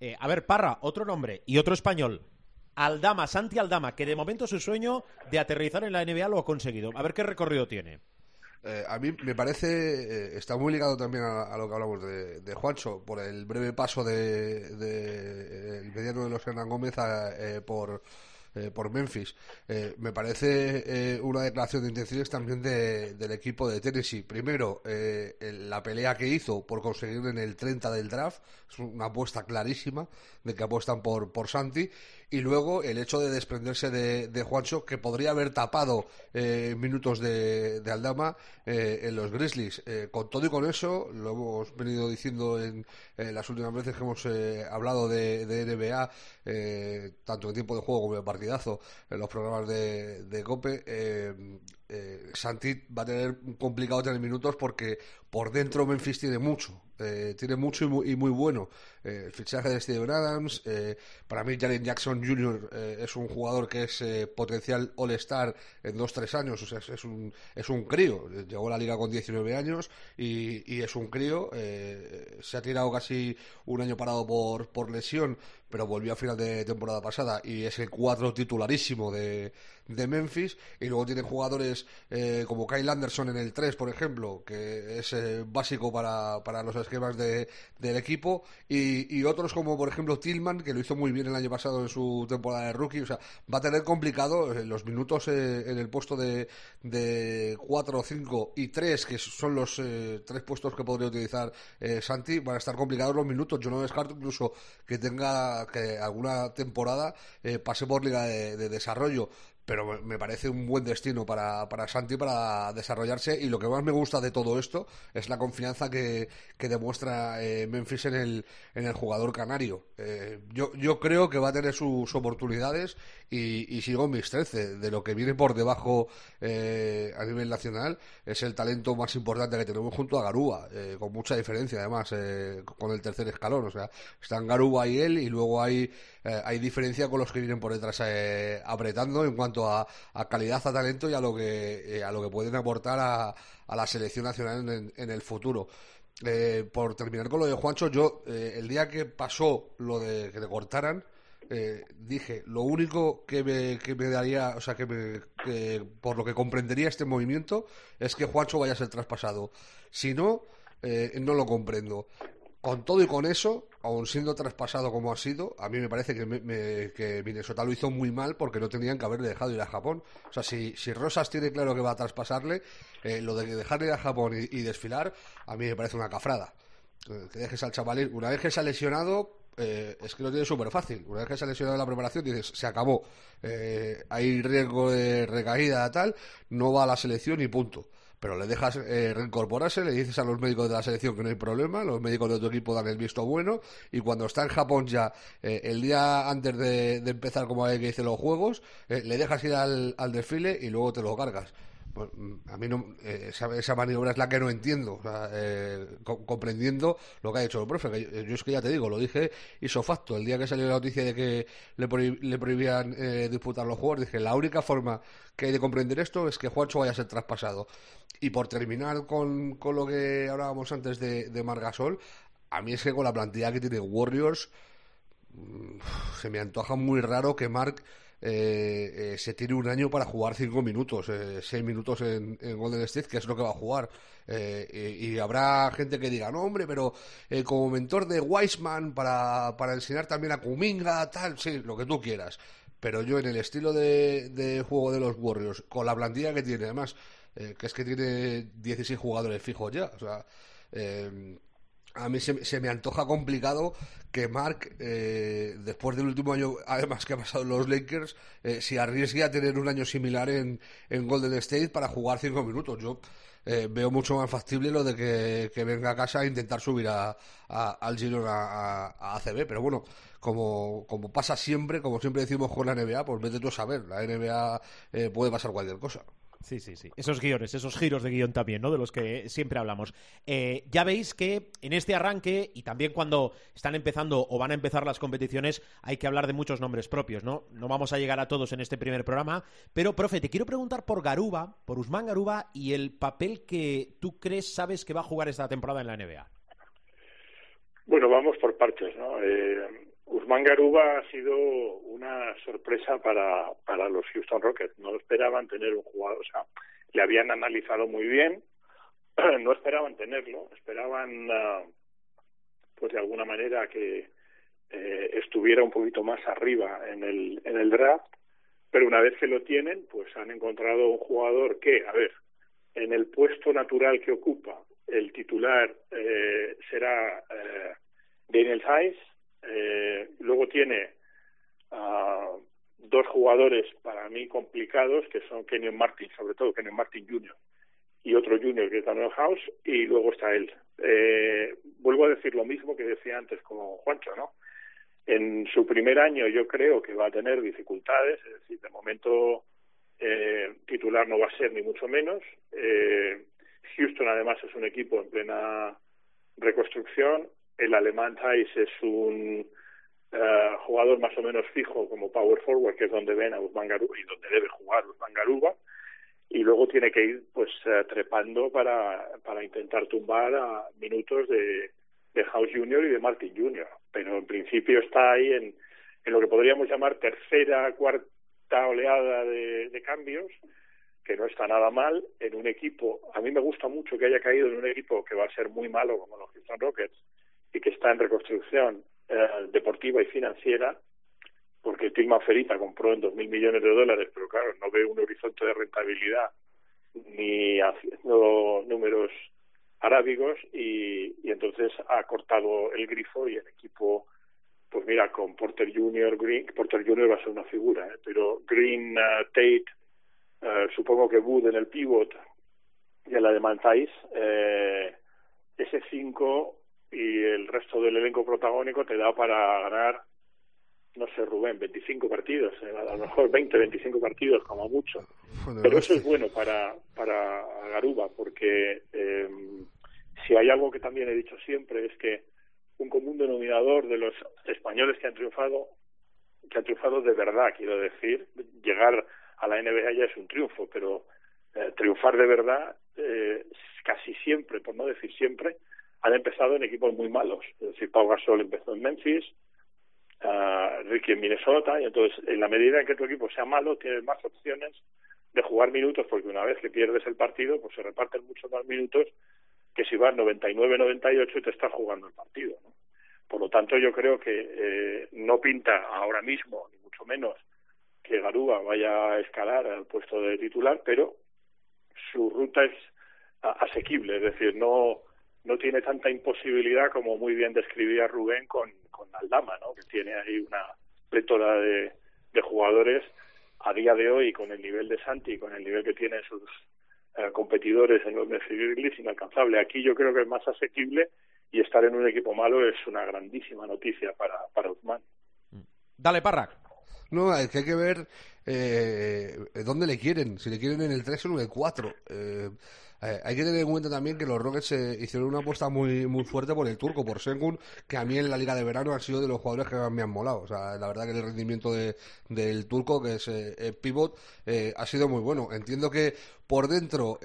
Eh, a ver, Parra, otro nombre y otro español. Aldama, Santi Aldama, que de momento su sueño de aterrizar en la NBA lo ha conseguido. A ver qué recorrido tiene. Eh, a mí me parece, eh, está muy ligado también a, lo que hablamos de, Juancho, por el breve paso de, de, eh, mediano de los Hernán Gómez a, eh, por, por Memphis. Me parece una declaración de intenciones también de- del equipo de Tennessee. Primero, la pelea que hizo por conseguir en el 30 del draft, es una apuesta clarísima de que apuestan por, por Santi. Y luego el hecho de desprenderse de, de Juancho, que podría haber tapado eh, minutos de, de Aldama eh, en los Grizzlies. Eh, con todo y con eso, lo hemos venido diciendo en, en las últimas veces que hemos eh, hablado de, de NBA, eh, tanto en tiempo de juego como en partidazo, en los programas de, de COPE. Eh, eh, Santi va a tener complicado tener minutos porque por dentro Memphis tiene mucho, eh, tiene mucho y muy, bueno. Eh, el fichaje de Steven Adams, eh, para mí Jalen Jackson Jr. es un jugador que es potencial All-Star en dos tres años, o sea, es, un, es un crío. Llegó a la liga con 19 años y, y es un crío. se ha tirado casi un año parado por, por lesión, pero volvió a final de temporada pasada y es el cuatro titularísimo de, de Memphis. Y luego tiene jugadores como Kyle Anderson en el 3, por ejemplo, que es básico para, para los esquemas de, del equipo. Y, otros como por ejemplo Tillman que lo hizo muy bien el año pasado en su temporada de rookie. O sea va a tener complicado eh, los minutos eh, en el puesto de, de 4, 5 y 3 que son los eh, tres puestos que podría utilizar Santi. Van a estar complicados los minutos. Yo no descarto incluso que tenga que alguna temporada pase por liga de desarrollo pero me parece un buen destino para, para Santi para desarrollarse y lo que más me gusta de todo esto es la confianza que, que demuestra eh, Memphis en el, en el jugador canario. Eh, yo, yo creo que va a tener sus oportunidades y, y sigo mis 13. De lo que viene por debajo eh, a nivel nacional es el talento más importante que tenemos junto a Garúa, con mucha diferencia además con el tercer escalón. O sea, están Garúa y él y luego hay, hay diferencia con los que vienen por detrás apretando en cuanto a, calidad, a talento y a lo que, eh, a lo que pueden aportar a, la selección nacional en, el futuro. Eh, por terminar con lo de Juancho, yo eh, el día que pasó lo de que le cortaran, dije, lo único que me, que me daría, o sea, que, me, que por lo que comprendería este movimiento es que Juancho vaya a ser traspasado. Si no, no lo comprendo. Con todo y con eso, aún siendo traspasado como ha sido, a mí me parece que, que Minnesota lo hizo muy mal porque no tenían que haberle dejado ir a Japón. O sea, si, si Rosas tiene claro que va a traspasarle, eh, lo de dejarle ir a Japón y, desfilar, a mí me parece una cafrada. Eh, que dejes al chavalín, una vez que se ha lesionado, eh, es que lo tiene súper fácil. Una vez que se ha lesionado la preparación, dices, se acabó. hay riesgo de recaída, tal, no va a la selección y punto pero le dejas eh, reincorporarse, le dices a los médicos de la selección que no hay problema, los médicos de tu equipo dan el visto bueno y cuando está en Japón ya eh, el día antes de, empezar como hay que dice los juegos, eh, le dejas ir al, al desfile y luego te lo cargas. Pues, mm, a mí no, eh, esa, maniobra es la que no entiendo, eh, comprendiendo lo que ha hecho el profe. yo, es que ya te digo, lo dije hizo facto. El día que salió la noticia de que le, prohibían eh, disputar los juegos, dije, la única forma que hay de comprender esto es que Juancho vaya a ser traspasado. Y por terminar con, con lo que hablábamos antes de, de Margasol, a mí es que con la plantilla que tiene Warriors, mm, se me antoja muy raro que Mark eh, eh, se tiene un año para jugar cinco minutos, eh, seis minutos en, Golden State, que es lo que va a jugar. y, habrá gente que diga, no, hombre, pero como mentor de Wiseman para, para enseñar también a Kuminga, tal, sí, lo que tú quieras. Pero yo en el estilo de, de juego de los Warriors, con la plantilla que tiene, además, que es que tiene 16 jugadores fijos ya, o sea, a mí se, me antoja complicado que Mark, eh, después del último año, además que ha pasado en los Lakers, eh, se arriesgue a tener un año similar en, Golden State para jugar cinco minutos. Yo eh, veo mucho más factible lo de que, venga a casa a intentar subir a, al Girona a, a, ACB, pero bueno, como, como pasa siempre, como siempre decimos con la NBA, pues vete tú a saber, la NBA puede pasar cualquier cosa. Sí, sí, sí. Esos guiones, esos giros de guion también, ¿no? De los que siempre hablamos. Eh, ya veis que en este arranque y también cuando están empezando o van a empezar las competiciones hay que hablar de muchos nombres propios, ¿no? No vamos a llegar a todos en este primer programa, pero, profe, te quiero preguntar por Garuba, por Usman Garuba y el papel que tú crees, sabes que va a jugar esta temporada en la NBA. Bueno, vamos por partes, ¿no? Eh, Usman Garuba ha sido una sorpresa para, para los Houston Rockets. No esperaban tener un jugador, o sea, le habían analizado muy bien, no esperaban tenerlo, esperaban, ah, pues de alguna manera que eh, estuviera un poquito más arriba en el, en el draft, pero una vez que lo tienen, pues han encontrado un jugador que, a ver, en el puesto natural que ocupa, el titular eh, será eh, Daniel Hayes, eh, luego tiene uh, dos jugadores para mí complicados, que son Kenyon Martin, sobre todo Kenyon Martin Jr. y otro Junior que es Daniel House, y luego está él. Eh, vuelvo a decir lo mismo que decía antes con Juancho, ¿no? En su primer año yo creo que va a tener dificultades, es decir, de momento eh, titular no va a ser ni mucho menos. Eh, Houston además es un equipo en plena reconstrucción. El alemán Thais es un eh, jugador más o menos fijo como power forward, que es donde ven a Usman Garuba y donde debe jugar Usman Garuba. Y luego tiene que ir pues eh, trepando para, para intentar tumbar a minutos de, de House Junior y de Martin Junior. Pero en principio está ahí en, en lo que podríamos llamar tercera, cuarta oleada de, de cambios que no está nada mal en un equipo. A mí me gusta mucho que haya caído en un equipo que va a ser muy malo como los Houston Rockets y que está en reconstrucción eh, deportiva y financiera, porque Tilman Ferita compró en dos mil millones de dólares, pero claro, no ve un horizonte de rentabilidad ni haciendo números arábigos y, entonces ha cortado el grifo y el equipo pues mira con Porter Junior Green Porter Junior va a ser una figura ¿eh? pero Green uh, Tate eh, supongo que Wood en el pivot y en la de Mantais, eh, ese 5 y el resto del elenco protagónico te da para ganar, no sé, Rubén, 25 partidos, eh, a lo mejor 20, 25 partidos como mucho. Pero eso es bueno para, para Garuba, porque eh, si hay algo que también he dicho siempre es que un común denominador de los españoles que han triunfado, que han triunfado de verdad, quiero decir, llegar a la NBA ya es un triunfo, pero eh, triunfar de verdad eh, casi siempre, por no decir siempre, han empezado en equipos muy malos. Es decir, Pau Gasol empezó en Memphis, uh, Ricky en Minnesota, y entonces en la medida en que tu equipo sea malo, tienes más opciones de jugar minutos, porque una vez que pierdes el partido, pues se reparten muchos más minutos que si vas 99-98 y te estás jugando el partido. ¿no? Por lo tanto, yo creo que eh, no pinta ahora mismo, ni mucho menos, que Garúa vaya a escalar al puesto de titular, pero su ruta es asequible, es decir, no no tiene tanta imposibilidad como muy bien describía Rubén con, con Aldama, ¿no? que tiene ahí una plétora de, de jugadores a día de hoy con el nivel de Santi, con el nivel que tienen sus eh, competidores en los Grizzlies inalcanzable. Aquí yo creo que es más asequible y estar en un equipo malo es una grandísima noticia para, para Uzman. Dale, Parra. No, es que hay que ver eh, dónde le quieren, si le quieren en el 3 o en el 4. Eh, eh, hay que tener en cuenta también que los Rockets eh, hicieron una apuesta muy muy fuerte por el turco, por Sengun, que a mí en la liga de verano ha sido de los jugadores que me han molado. O sea, la verdad que el rendimiento de, del turco, que es eh, pivot, ha sido muy bueno. Entiendo que por dentro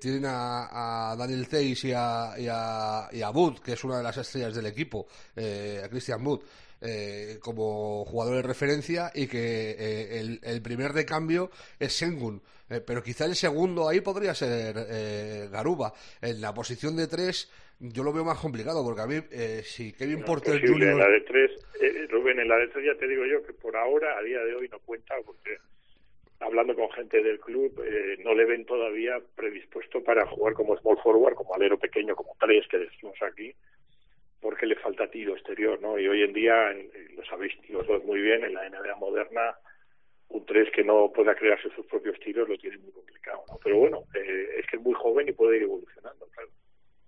tienen a, a Daniel Zeiss y a, y, a, y a Wood, que es una de las estrellas del equipo, a Christian Wood. Eh, como jugador de referencia y que eh, el, el, primer de cambio es Sengun. Eh, pero quizá el segundo ahí podría ser eh, Garuba. En la posición de tres yo lo veo más complicado porque a mí si Kevin no, Porter. Jr. En la de tres, eh, Rubén, en la de tres ya te digo yo que por ahora, a día de hoy, no cuenta porque hablando con gente del club, eh, no le ven todavía predispuesto para jugar como small forward, como alero pequeño, como tres que decimos aquí, porque le falta tiro exterior, ¿no? Y hoy en día, lo sabéis los dos muy bien, en la NBA moderna, un 3 que no pueda crearse sus propios tiros lo tiene muy complicado, ¿no? Pero bueno, eh, es que es muy joven y puede ir evolucionando, claro.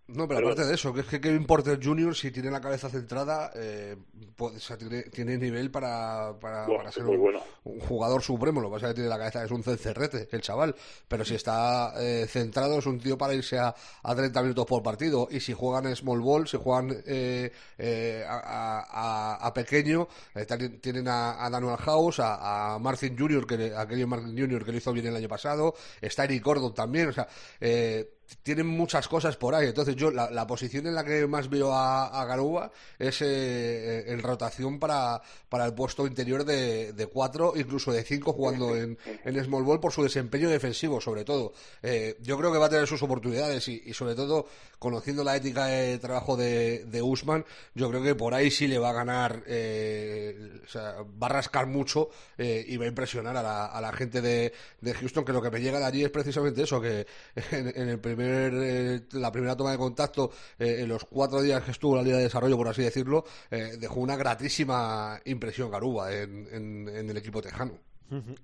No, pero, pero aparte de eso, que es que Kevin Porter Jr., si tiene la cabeza centrada, eh, puede, o sea, tiene, tiene, nivel para, para, para ser un, bueno. un, jugador supremo. Lo que pasa es que tiene la cabeza, es un cencerrete, el chaval. Pero si está eh, centrado, es un tío para irse a, a 30 minutos por partido. Y si juegan small ball, si juegan eh, eh, a, a, a, pequeño, eh, tienen a, a Daniel House, a, a Martin Jr., que, a Kevin Martin Jr., que lo hizo bien el año pasado. Está Eric Gordon también, o sea. Eh, tienen muchas cosas por ahí. Entonces, yo la, la posición en la que más veo a, a Garuba es eh, en rotación para, para el puesto interior de, de cuatro, incluso de cinco, jugando en, en small ball por su desempeño defensivo, sobre todo. Eh, yo creo que va a tener sus oportunidades y, sobre todo, conociendo la ética de trabajo de, de Usman, yo creo que por ahí sí le va a ganar, eh, va a rascar mucho eh, y va a impresionar a la, a la gente de, de, Houston, que lo que me llega de allí es precisamente eso, que en, en el primer eh, la primera toma de contacto, eh, en los cuatro días que estuvo la Liga de Desarrollo, por así decirlo, eh, dejó una gratísima impresión Garuba en, en, el equipo tejano.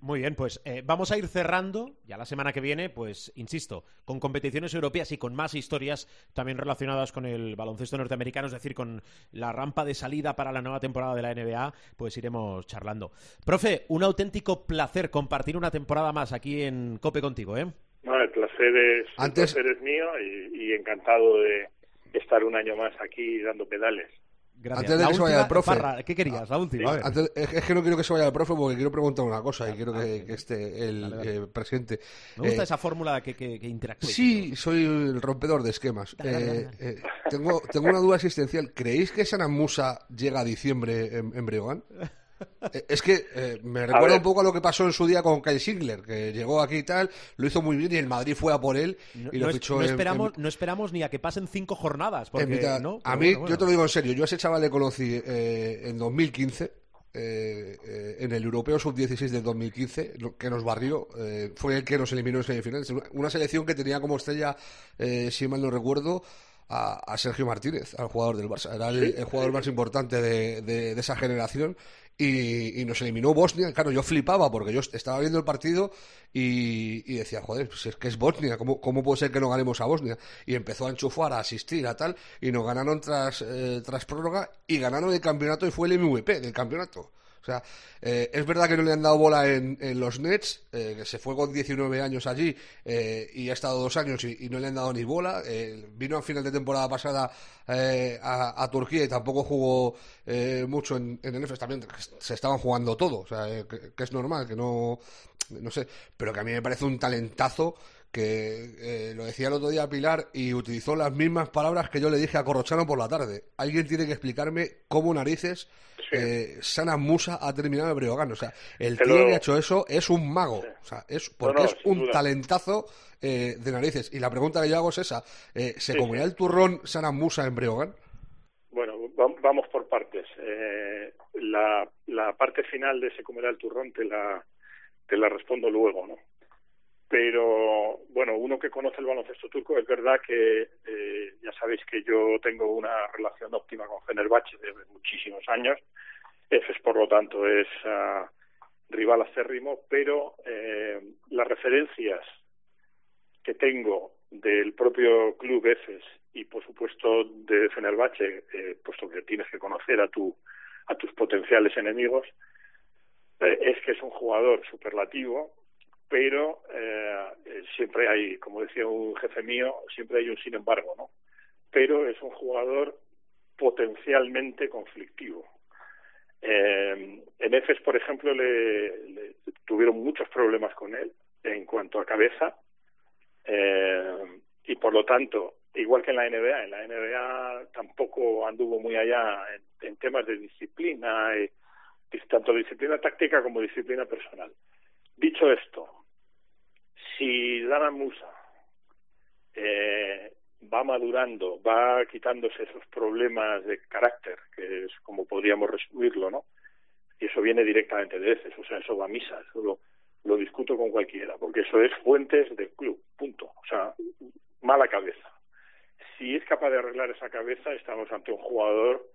Muy bien, pues vamos a ir cerrando ya la semana que viene, pues insisto, con competiciones europeas y con más historias también relacionadas con el baloncesto norteamericano, es decir, con la rampa de salida para la nueva temporada de la NBA, pues iremos charlando. Profe, un auténtico placer compartir una temporada más aquí en Cope contigo, ¿eh? Placer es, Antes... el placer es mío y encantado de estar un año más aquí dando pedales. Antes de que se vaya el profe. ¿Qué querías? La última. es que no quiero que se vaya el profe porque quiero preguntar una cosa y quiero que, esté el eh, presidente. Me gusta eh, esa fórmula que, que, interactúe. Sí, soy el rompedor de esquemas. Eh, tengo, tengo una duda existencial. ¿Creéis que Musa llega a diciembre en, en Breogán? Eh, es que eh, me recuerda un poco a lo que pasó en su día con Kyle Sigler, que llegó aquí y tal, lo hizo muy bien y el Madrid fue a por él y lo fichó no esperamos, no esperamos ni a que pasen cinco jornadas. Porque, ¿no? A mí, yo te lo digo en serio, yo a ese chaval le conocí eh, en 2015. en el Europeo Sub-16 del 2015, que nos barrió, fue el que nos eliminó en semifinales. Una selección que tenía como estrella, si mal no recuerdo, a, Sergio Martínez, al jugador del Barça. Era el, jugador más importante de, esa generación y, nos eliminó Bosnia. Claro, yo flipaba porque yo estaba viendo el partido y, decía, joder, pues es que es Bosnia, ¿cómo, ¿cómo, puede ser que no ganemos a Bosnia? Y empezó a enchufar, a asistir, a tal, y nos ganaron tras, eh, tras prórroga y ganaron el campeonato y fue el MVP del campeonato. O sea, eh, es verdad que no le han dado bola en, los Nets, eh, que se fue con 19 años allí eh, y ha estado dos años y, no le han dado ni bola. vino a final de temporada pasada a, Turquía y tampoco jugó mucho en, el EFES. También se estaban jugando todo, o sea, que, es normal, que no, no sé, pero que a mí me parece un talentazo que lo decía el otro día Pilar y utilizó las mismas palabras que yo le dije a Corrochano por la tarde. Alguien tiene que explicarme cómo narices eh, Sana Musa ha terminado el Breogán. O sea, el tío que ha hecho eso es un mago. O sea, es porque es un talentazo eh, de narices. Y la pregunta que yo hago es esa. Eh, ¿Se comerá el turrón Sana Musa en Breogán? Bueno, vamos por partes. Eh, la, la parte final de se comerá el turrón te la, te la respondo luego, ¿no? Pero bueno, uno que conoce el baloncesto turco es verdad que eh, ya sabéis que yo tengo una relación óptima con Fenerbahce desde muchísimos años. Efes, por lo tanto, es uh, rival acérrimo, pero eh, las referencias que tengo del propio club Efes y, por supuesto, de Fenerbahce, eh, puesto que tienes que conocer a, tu, a tus potenciales enemigos, eh, es que es un jugador superlativo, pero eh, eh, siempre hay, como decía un jefe mío, siempre hay un sin embargo, ¿no? Pero es un jugador potencialmente conflictivo. Eh, en EFES, por ejemplo, le, tuvieron muchos problemas con él en cuanto a cabeza eh, y, por lo tanto, igual que en la NBA, en la NBA tampoco anduvo muy allá en, temas de disciplina, y, tanto disciplina táctica como disciplina personal. Dicho esto, si Dana Musa eh, va madurando, va quitándose esos problemas de carácter, que es como podríamos resumirlo, ¿no? Y eso viene directamente de veces, o sea, eso va a misa, eso lo, lo discuto con cualquiera, porque eso es fuentes del club, punto. O sea, mala cabeza. Si es capaz de arreglar esa cabeza, estamos ante un jugador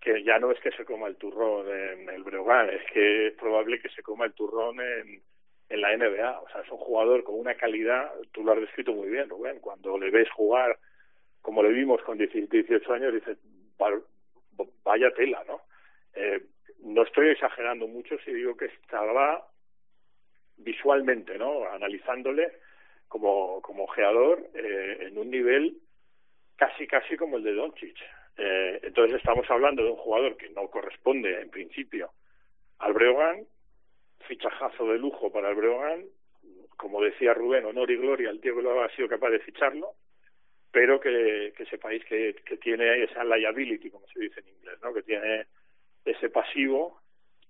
que ya no es que se coma el turrón en el Breogán, es que es probable que se coma el turrón en, en la NBA. O sea, es un jugador con una calidad, tú lo has descrito muy bien, Rubén, cuando le ves jugar como le vimos con 18 años, dices, vaya tela, ¿no? Eh, no estoy exagerando mucho si digo que estaba visualmente, ¿no? Analizándole como, como ojeador eh, en un nivel casi, casi como el de Doncic. Eh, entonces estamos hablando de un jugador que no corresponde en principio al Breogán, fichajazo de lujo para el Breogán, como decía Rubén, honor y gloria al tío que lo ha sido capaz de ficharlo, pero que, que sepáis que, que tiene esa liability, como se dice en inglés, ¿no? que tiene ese pasivo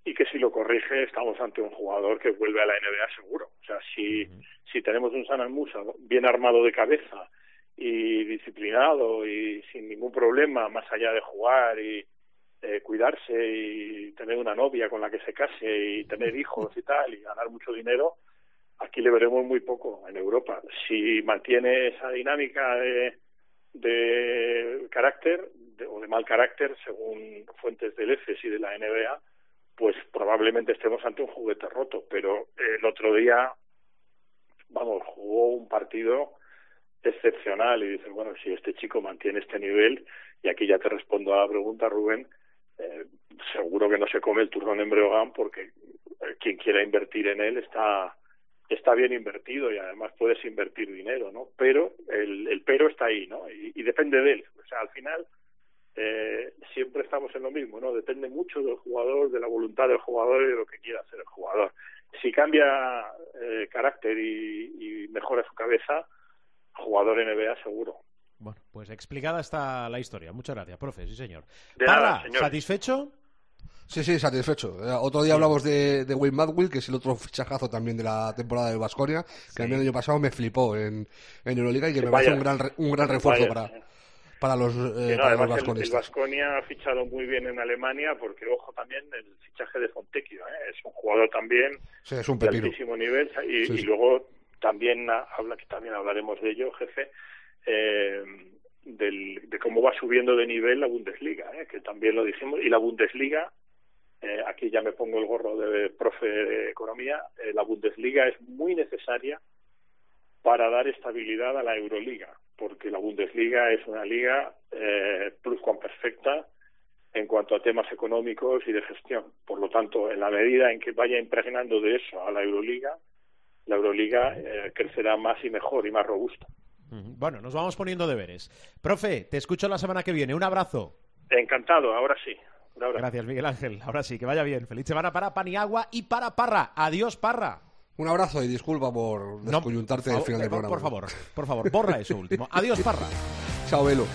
y que si lo corrige estamos ante un jugador que vuelve a la NBA seguro. O sea, si, si tenemos un San Musa bien armado de cabeza y disciplinado y sin ningún problema, más allá de jugar y, eh, cuidarse y tener una novia con la que se case y tener hijos y tal y ganar mucho dinero, aquí le veremos muy poco en Europa. Si mantiene esa dinámica de, de carácter o de mal carácter, según fuentes del EFES y de la NBA, pues probablemente estemos ante un juguete roto. Pero el otro día, vamos, jugó un partido excepcional y dices, bueno, si este chico mantiene este nivel, y aquí ya te respondo a la pregunta, Rubén, eh, seguro que no se come el turrón en Breogán porque eh, quien quiera invertir en él está está bien invertido y además puedes invertir dinero, ¿no? Pero el, pero está ahí, ¿no? Y, depende de él. O sea, al final eh, siempre estamos en lo mismo, ¿no? Depende mucho del jugador, de la voluntad del jugador y de lo que quiera hacer el jugador. Si cambia eh, carácter y mejora su cabeza, jugador NBA seguro. Bueno, pues explicada está la historia. Muchas gracias, profe. Sí, señor. De Parra, nada, señor. ¿satisfecho? Sí, sí, satisfecho. Eh, Otro día hablamos de, de Wayne Madwill, que es el otro fichajazo también de la temporada del Vasconia, que a mí el año pasado me flipó en, en Euroliga y que me Vaya. parece un gran, re- un gran refuerzo Vaya, para, sí. para los, eh, Sí, no, para los el. Baskonia ha fichado muy bien en Alemania porque, ojo, también el fichaje de Fontecchio, ¿eh? es un jugador también Sí, es un de altísimo nivel y, Sí, y sí. luego también ha- habla que también hablaremos de ello, jefe, eh, del, de cómo va subiendo de nivel la Bundesliga, ¿eh? que también lo dijimos y la Bundesliga eh, aquí ya me pongo el gorro de profe de economía, eh, la Bundesliga es muy necesaria para dar estabilidad a la Euroliga, porque la Bundesliga es una liga eh, pluscuamperfecta en cuanto a temas económicos y de gestión. Por lo tanto, en la medida en que vaya impregnando de eso a la Euroliga, la Euroliga eh, crecerá más y mejor y más robusta. Bueno, nos vamos poniendo deberes. Profe, te escucho la semana que viene. Un abrazo. Encantado, ahora sí. Un abrazo. Gracias, Miguel Ángel. Ahora sí, que vaya bien. Feliz semana para Paniagua y para Parra. Adiós, Parra. Un abrazo y disculpa por No, descoyuntarte por al final del favor, programa. Por favor, por favor, borra eso último. Adiós, Parra. Chao, Velo.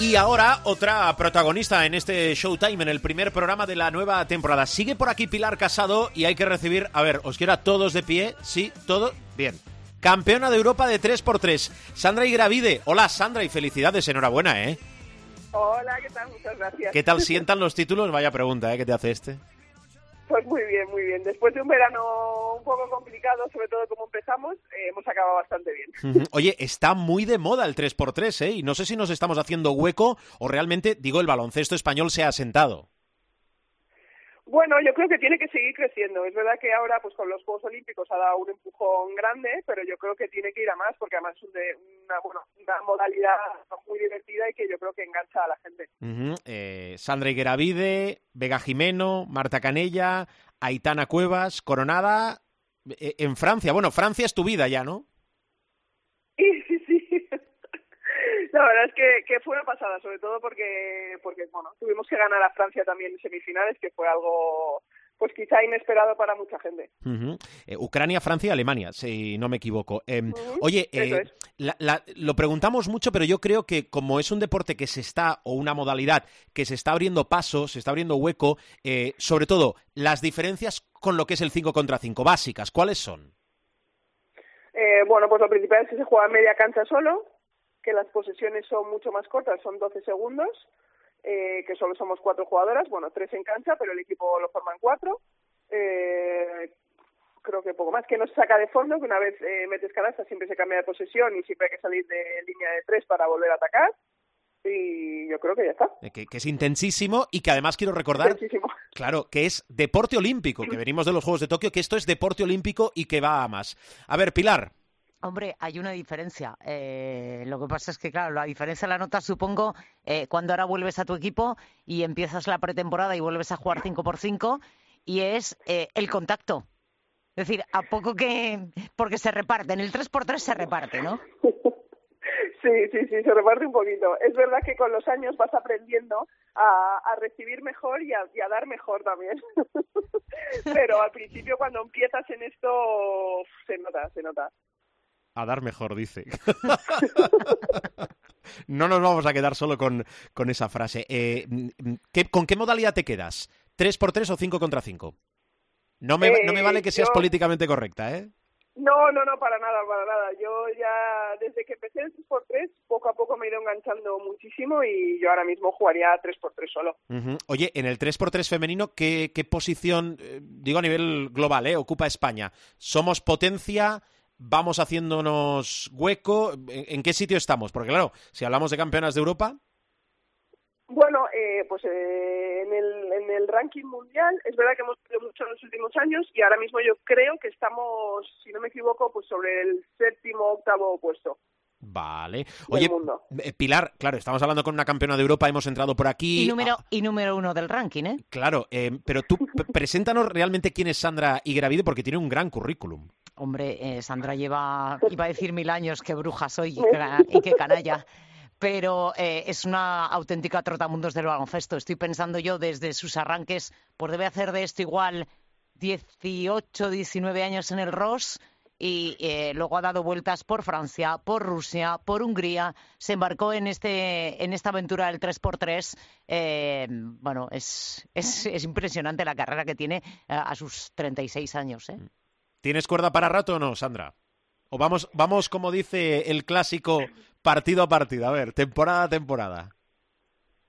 Y ahora otra protagonista en este Showtime, en el primer programa de la nueva temporada. Sigue por aquí Pilar Casado y hay que recibir, a ver, os quiero a todos de pie, sí, todo bien. Campeona de Europa de 3x3, Sandra Igravide. Hola Sandra y felicidades, enhorabuena, ¿eh? Hola, ¿qué tal? Muchas gracias. ¿Qué tal sientan los títulos? Vaya pregunta, ¿eh? ¿Qué te hace este? Pues muy bien, muy bien. Después de un verano un poco complicado, sobre todo como empezamos, eh, hemos acabado bastante bien. Oye, está muy de moda el 3x3, ¿eh? Y no sé si nos estamos haciendo hueco o realmente, digo, el baloncesto español se ha asentado. Bueno, yo creo que tiene que seguir creciendo. Es verdad que ahora, pues con los Juegos Olímpicos ha dado un empujón grande, pero yo creo que tiene que ir a más, porque además es de- una, bueno, una modalidad muy divertida y que yo creo que engancha a la gente. Ujú. Eh, Sandra Higueravide, Vega Jimeno, Marta Canella, Aitana Cuevas, Coronada eh, en Francia. Bueno, Francia es tu vida ya, ¿no? Sí, sí, sí. La verdad es que, que fue una pasada, sobre todo porque, porque bueno, tuvimos que ganar a Francia también en semifinales, que fue algo, pues quizá inesperado para mucha gente. Eh, Ucrania, Francia y Alemania, si no me equivoco. Em, oye, eh, es. la- la- lo preguntamos mucho, pero yo creo que como es un deporte que se está, o una modalidad que se está abriendo paso, se está abriendo hueco, eh, sobre todo las diferencias con lo que es el 5 contra 5, básicas, ¿cuáles son? Bueno, pues lo principal es que se juega media cancha solo, que las posesiones son mucho más cortas, son 12 segundos, eh, que solo somos cuatro jugadoras, bueno, tres en cancha, pero el equipo lo forman cuatro. Eh, creo que poco más, que no se saca de fondo, que una vez eh, metes canasta siempre se cambia de posesión y siempre hay que salir de línea de tres para volver a atacar. Y yo creo que ya está. Eh, que, que es intensísimo y que además quiero recordar. Claro, que es deporte olímpico, que venimos de los Juegos de Tokio, que esto es deporte olímpico y que va a más. A ver, Pilar, Hombre, hay una diferencia. Eh, lo que pasa es que, claro, la diferencia la notas, supongo, eh, cuando ahora vuelves a tu equipo y empiezas la pretemporada y vuelves a jugar 5 por 5 y es eh, el contacto. Es decir, a poco que... Porque se reparten, el 3 por 3 se reparte, ¿no? Sí, sí, sí, se reparte un poquito. Es verdad que con los años vas aprendiendo a, a recibir mejor y a, y a dar mejor también. Pero al principio cuando empiezas en esto se nota, se nota. A dar mejor, dice. no nos vamos a quedar solo con, con esa frase. Eh, ¿qué- ¿Con qué modalidad te quedas? ¿3 por 3 o 5 contra 5? No me, no me Eh, vale que seas yo- políticamente correcta, ¿eh? No, no, no, para nada, para nada. Yo ya, desde que empecé el 3x3, poco a poco me he ido enganchando muchísimo y yo ahora mismo jugaría 3x3 solo. Oye, en el 3x3 femenino, ¿qué, qué posición, eh, digo a nivel global, eh, ocupa España? ¿Somos potencia? Vamos haciéndonos hueco. ¿En, en qué sitio estamos? Porque claro, si hablamos de campeonas de Europa, Bueno, eh, pues eh, en, el, en el ranking mundial es verdad que hemos subido mucho en los últimos años y ahora mismo yo creo que estamos, si no me equivoco, pues sobre el séptimo, octavo puesto. Vale. Oye, eh, Pilar, claro, estamos hablando con una campeona de Europa, hemos entrado por aquí. Y número, Ah, y número uno del ranking, ¿eh? claro, eh, pero tú preséntanos realmente quién es Sandra Igravide porque tiene un gran currículum. Hombre, eh, Sandra lleva, iba a decir mil años, qué bruja soy y qué, canalla. Pero eh, es una auténtica trotamundos del baloncesto. Estoy pensando yo desde sus arranques, pues debe hacer de esto igual 18, 19 años en el Ross y eh, luego ha dado vueltas por Francia, por Rusia, por Hungría, se embarcó en este en esta aventura del 3x3. Eh, bueno, es, es, es impresionante la carrera que tiene a sus 36 años. ¿eh? ¿Tienes cuerda para rato o no, Sandra? O vamos, vamos como dice el clásico, partido a partido. A ver, temporada a temporada.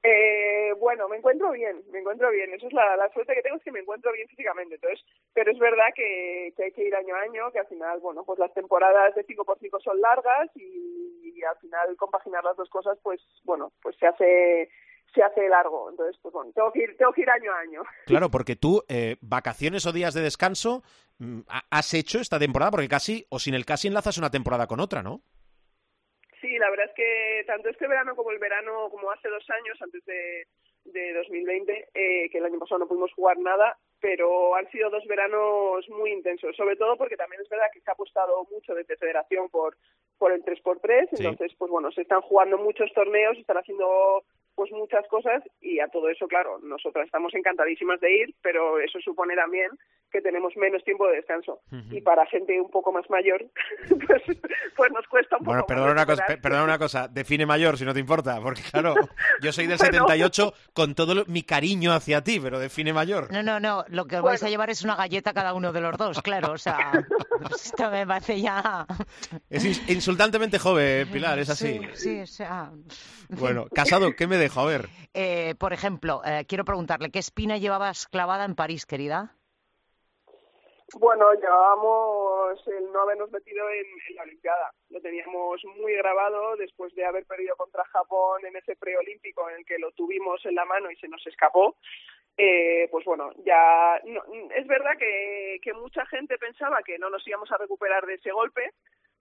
Eh, bueno, me encuentro bien, me encuentro bien. Eso es la, la suerte que tengo, es que me encuentro bien físicamente. Entonces, pero es verdad que, que hay que ir año a año, que al final, bueno, pues las temporadas de 5x5 son largas y, y al final compaginar las dos cosas, pues bueno, pues se hace se hace largo. Entonces, pues bueno, tengo que ir, tengo que ir año a año. Claro, porque tú, eh, vacaciones o días de descanso, mm, ha- has hecho esta temporada, porque casi, o sin el casi enlazas una temporada con otra, ¿no? Sí, la verdad es que tanto este verano como el verano, como hace dos años, antes de, de 2020, eh, que el año pasado no pudimos jugar nada, pero han sido dos veranos muy intensos, sobre todo porque también es verdad que se ha apostado mucho desde Federación por, por el 3x3, Sí. entonces, pues bueno, se están jugando muchos torneos, se están haciendo pues muchas cosas y a todo eso, claro, nosotras estamos encantadísimas de ir, pero eso supone también que tenemos menos tiempo de descanso. Y para gente un poco más mayor, pues, pues nos cuesta un Bueno, poco perdona más una, cosa, perdona una cosa, define mayor si no te importa, porque claro, yo soy del Bueno. 78 con todo lo- mi cariño hacia ti, pero define mayor. No, no, no. Lo que os vais a llevar es una galleta cada uno de los dos, claro. O sea, esto me parece ya. Es ins- insultantemente joven, Pilar, es así. Sí, sí, o sea. Bueno, casado, ¿qué me dejo? A ver. Eh, por ejemplo, eh, quiero preguntarle, ¿qué espina llevabas clavada en París, querida? Bueno, llevábamos el no habernos metido en, en la Olimpiada. Lo teníamos muy grabado después de haber perdido contra Japón en ese preolímpico en el que lo tuvimos en la mano y se nos escapó. Eh, pues bueno, ya no- es verdad que, que mucha gente pensaba que no nos íbamos a recuperar de ese golpe,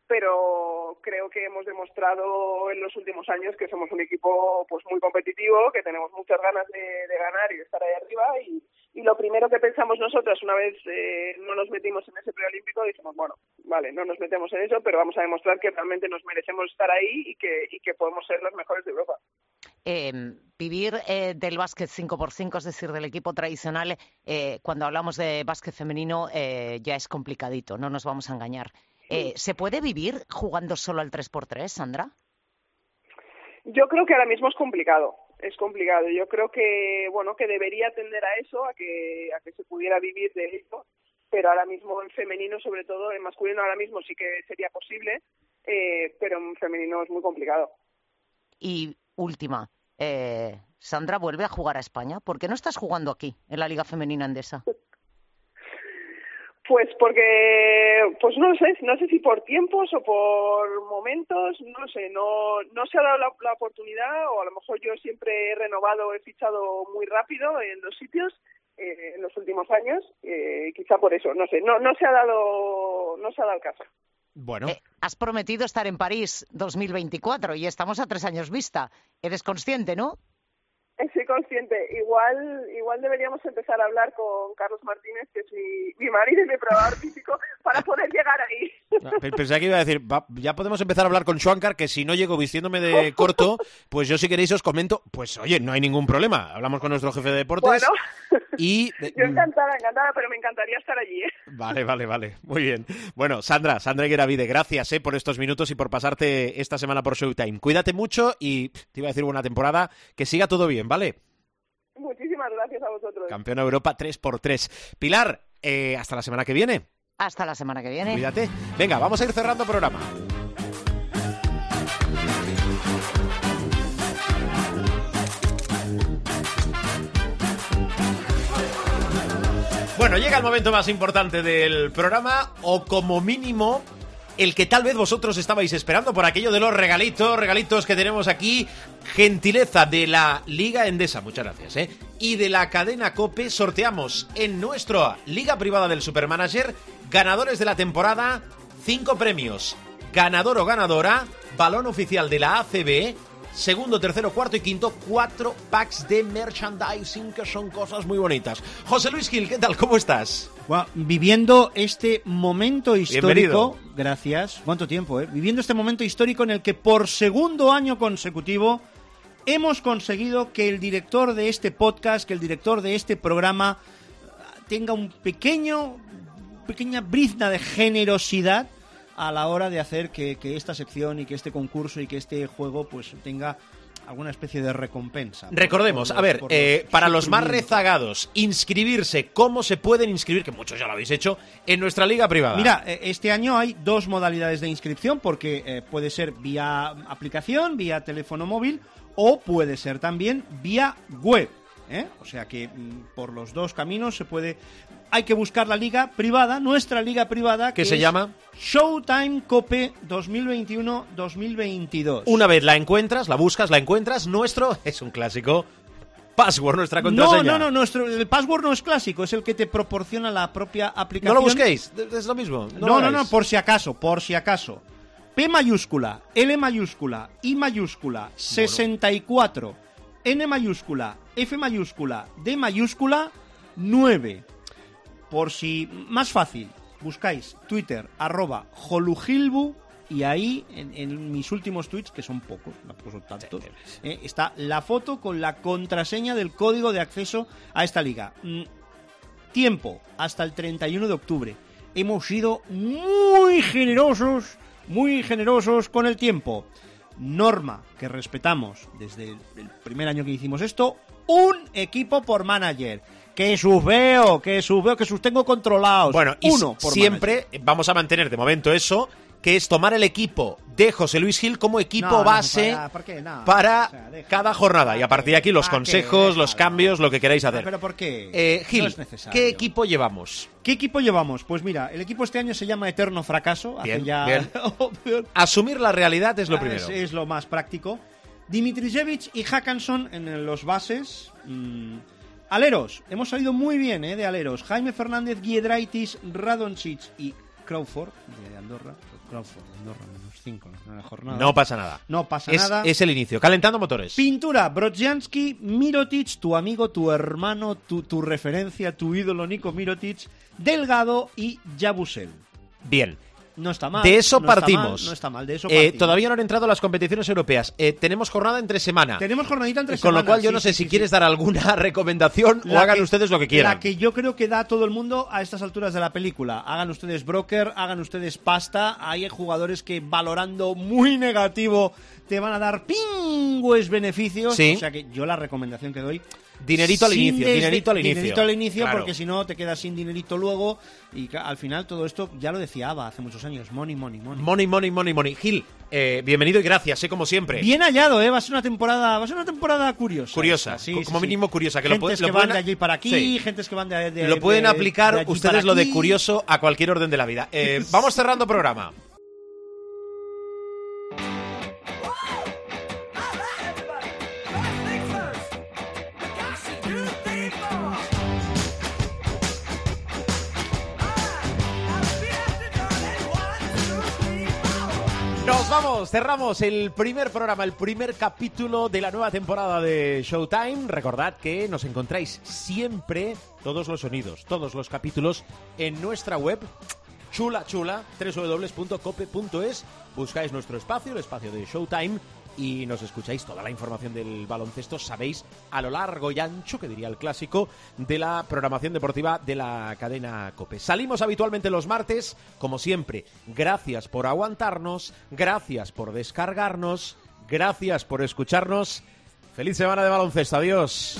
pero creo que hemos demostrado en los últimos años que somos un equipo pues muy competitivo, que tenemos muchas ganas de, ganar y de estar ahí arriba y, y lo primero que pensamos nosotras una vez eh, no nos metimos en ese preolímpico dijimos bueno vale no nos metemos en eso pero vamos a demostrar que realmente nos merecemos estar ahí y que podemos ser los mejores de Europa Eh, vivir eh, del básquet 5x5, es decir, del equipo tradicional, eh, cuando hablamos de básquet femenino eh, ya es complicadito, no nos vamos a engañar. Eh, ¿Se puede vivir jugando solo al 3x3, Sandra? Yo creo que ahora mismo es complicado, es complicado. Yo creo que bueno que debería tender a eso, a que a que se pudiera vivir de esto, pero ahora mismo en femenino, sobre todo en masculino, ahora mismo sí que sería posible, eh, pero en femenino es muy complicado. Y última, eh, Sandra vuelve a jugar a España. ¿Por qué no estás jugando aquí, en la Liga Femenina Andesa? Pues porque, pues no sé, no sé si por tiempos o por momentos, no sé, no, no se ha dado la, la oportunidad o a lo mejor yo siempre he renovado, he fichado muy rápido en los sitios eh, en los últimos años, eh, quizá por eso, no sé, no, no se ha dado, no se ha dado el caso. Bueno, Eh, has prometido estar en París 2024 y estamos a tres años vista. Eres consciente, ¿no? Soy consciente. Igual, igual deberíamos empezar a hablar con Carlos Martínez, que es mi, mi marido y mi probador físico, para poder llegar ahí. no, pe- pensaba que iba a decir, va- ya podemos empezar a hablar con Schwankar, que si no llego vistiéndome de corto, pues yo si queréis os comento, pues oye, no hay ningún problema. Hablamos con nuestro jefe de deportes Bueno, y... yo encantada, encantada, pero me encantaría estar allí. ¿eh? Vale, vale, vale. Muy bien. Bueno, Sandra, Sandra Igueravide, gracias eh, por estos minutos y por pasarte esta semana por Showtime. Cuídate mucho y te iba a decir buena temporada. Que siga todo bien, ¿vale? Muchísimas gracias a vosotros. Campeona de Europa 3x3. Pilar, eh, hasta la semana que viene. Hasta la semana que viene. Cuídate. Venga, vamos a ir cerrando programa. Bueno, llega el momento más importante del programa, o como mínimo, el que tal vez vosotros estabais esperando por aquello de los regalitos, regalitos que tenemos aquí, gentileza de la Liga Endesa, muchas gracias, ¿eh? Y de la cadena Cope sorteamos en nuestra Liga Privada del Supermanager ganadores de la temporada, cinco premios, ganador o ganadora, balón oficial de la ACB, segundo, tercero, cuarto y quinto, cuatro packs de merchandising que son cosas muy bonitas. José Luis Gil, ¿qué tal? ¿Cómo estás? Bueno, viviendo este momento histórico, Bienvenido. gracias, ¿cuánto tiempo, eh? Viviendo este momento histórico en el que por segundo año consecutivo hemos conseguido que el director de este podcast, que el director de este programa tenga un pequeño, pequeña brizna de generosidad a la hora de hacer que, que esta sección y que este concurso y que este juego pues tenga alguna especie de recompensa. Recordemos, por a ver, eh, para los más rezagados, inscribirse, ¿cómo se pueden inscribir? Que muchos ya lo habéis hecho, en nuestra liga privada. Mira, eh, este año hay dos modalidades de inscripción porque eh, puede ser vía aplicación, vía teléfono móvil o puede ser también vía web. ¿Eh? O sea que mm, por los dos caminos se puede... Hay que buscar la liga privada, nuestra liga privada. ¿Qué que se es llama? Showtime Cope 2021-2022. Una vez la encuentras, la buscas, la encuentras, nuestro es un clásico. Password, nuestra No, contraseña. no, no, nuestro, el password no es clásico, es el que te proporciona la propia No aplicación. lo busquéis, es lo mismo. No, No, lo no, no, por si acaso, por si acaso. P mayúscula, L mayúscula, I mayúscula, 64, N mayúscula, F mayúscula, D mayúscula, 9. Por si, más fácil, buscáis Twitter, arroba Jolugilbu, y ahí, en, en mis últimos tweets, que son pocos, tampoco son tantos, eh, está la foto con la contraseña del código de acceso a esta liga. Mm, tiempo hasta el 31 de octubre. Hemos sido muy generosos, muy generosos con el tiempo. Norma que respetamos desde el primer año que hicimos esto, un equipo por manager. Que sus veo, que sus veo, que sus tengo controlados. Bueno, y uno por siempre vamos a mantener de momento eso, que es tomar el equipo de José Luis Gil como equipo No, no, base para- ¿por qué? No, para o sea, deja. cada jornada. Y a partir de aquí los ¿Para qué? consejos, los cambios, lo que queráis hacer. Pero ¿por qué? Eh, Gil. ¿qué equipo llevamos? ¿Qué equipo llevamos? Pues mira, el equipo este año se llama Eterno Fracaso. Hace Bien, ya bien. Asumir la realidad es lo Ah, primero. Es, es lo más práctico. Dimitrijevic y Hackanson en los bases. Mm, Aleros, hemos salido muy bien ¿eh? de aleros. Jaime Fernández, Giedraitis, Radoncic y Crawford de Andorra. Crawford de Andorra, menos 5 en la jornada. No pasa nada. No pasa es, nada. es el inicio. Calentando motores. Pintura, Brodzianski, Mirotic, tu amigo, tu hermano, tu, tu referencia, tu ídolo Nico Mirotic, Delgado y Yabusel. Bien. No está mal. De eso no está partimos. mal, no está mal, de eso Eh, partimos. todavía no han entrado las competiciones europeas. Eh, tenemos jornada entre semana. Tenemos jornadita entre Con lo cual yo no sé sí, si sí, quieres dar alguna recomendación o hagan que- ustedes lo que quieran. La que yo creo que da todo el mundo a estas alturas de la película. Hagan ustedes broker, hagan ustedes pasta. Hay jugadores que valorando muy negativo te van a dar pingües beneficios. O sea que yo la recomendación que doy. Dinerito al inicio, desde- dinerito al inicio. Dinerito al inicio, Claro. porque si no te quedas sin dinerito luego. Y al final todo esto, ya lo decía Ava hace muchos años: money, money, money. Money, money, money, money. Gil, eh, bienvenido y gracias, eh, como siempre. Bien hallado, ¿eh? Va a ser una temporada, va a ser una temporada curiosa. Curiosa, sí, co- sí, como sí. mínimo curiosa, que lo Gentes pu- lo que pueden van de allí para aquí, gentes que van de, de- lo pueden de- aplicar ustedes lo de curioso a cualquier orden de la vida. Eh, vamos cerrando programa. Vamos, cerramos el primer programa, el primer capítulo de la nueva temporada de Showtime. Recordad que nos encontráis siempre todos los sonidos, todos los capítulos en nuestra web chula chula www.cope.es. Buscáis nuestro espacio, el espacio de Showtime y nos escucháis toda la información del baloncesto, sabéis, a lo largo y ancho, que diría el clásico, de la programación deportiva de la cadena COPE. Salimos habitualmente los martes, como siempre, gracias por aguantarnos, gracias por descargarnos, gracias por escucharnos. Feliz semana de baloncesto, adiós.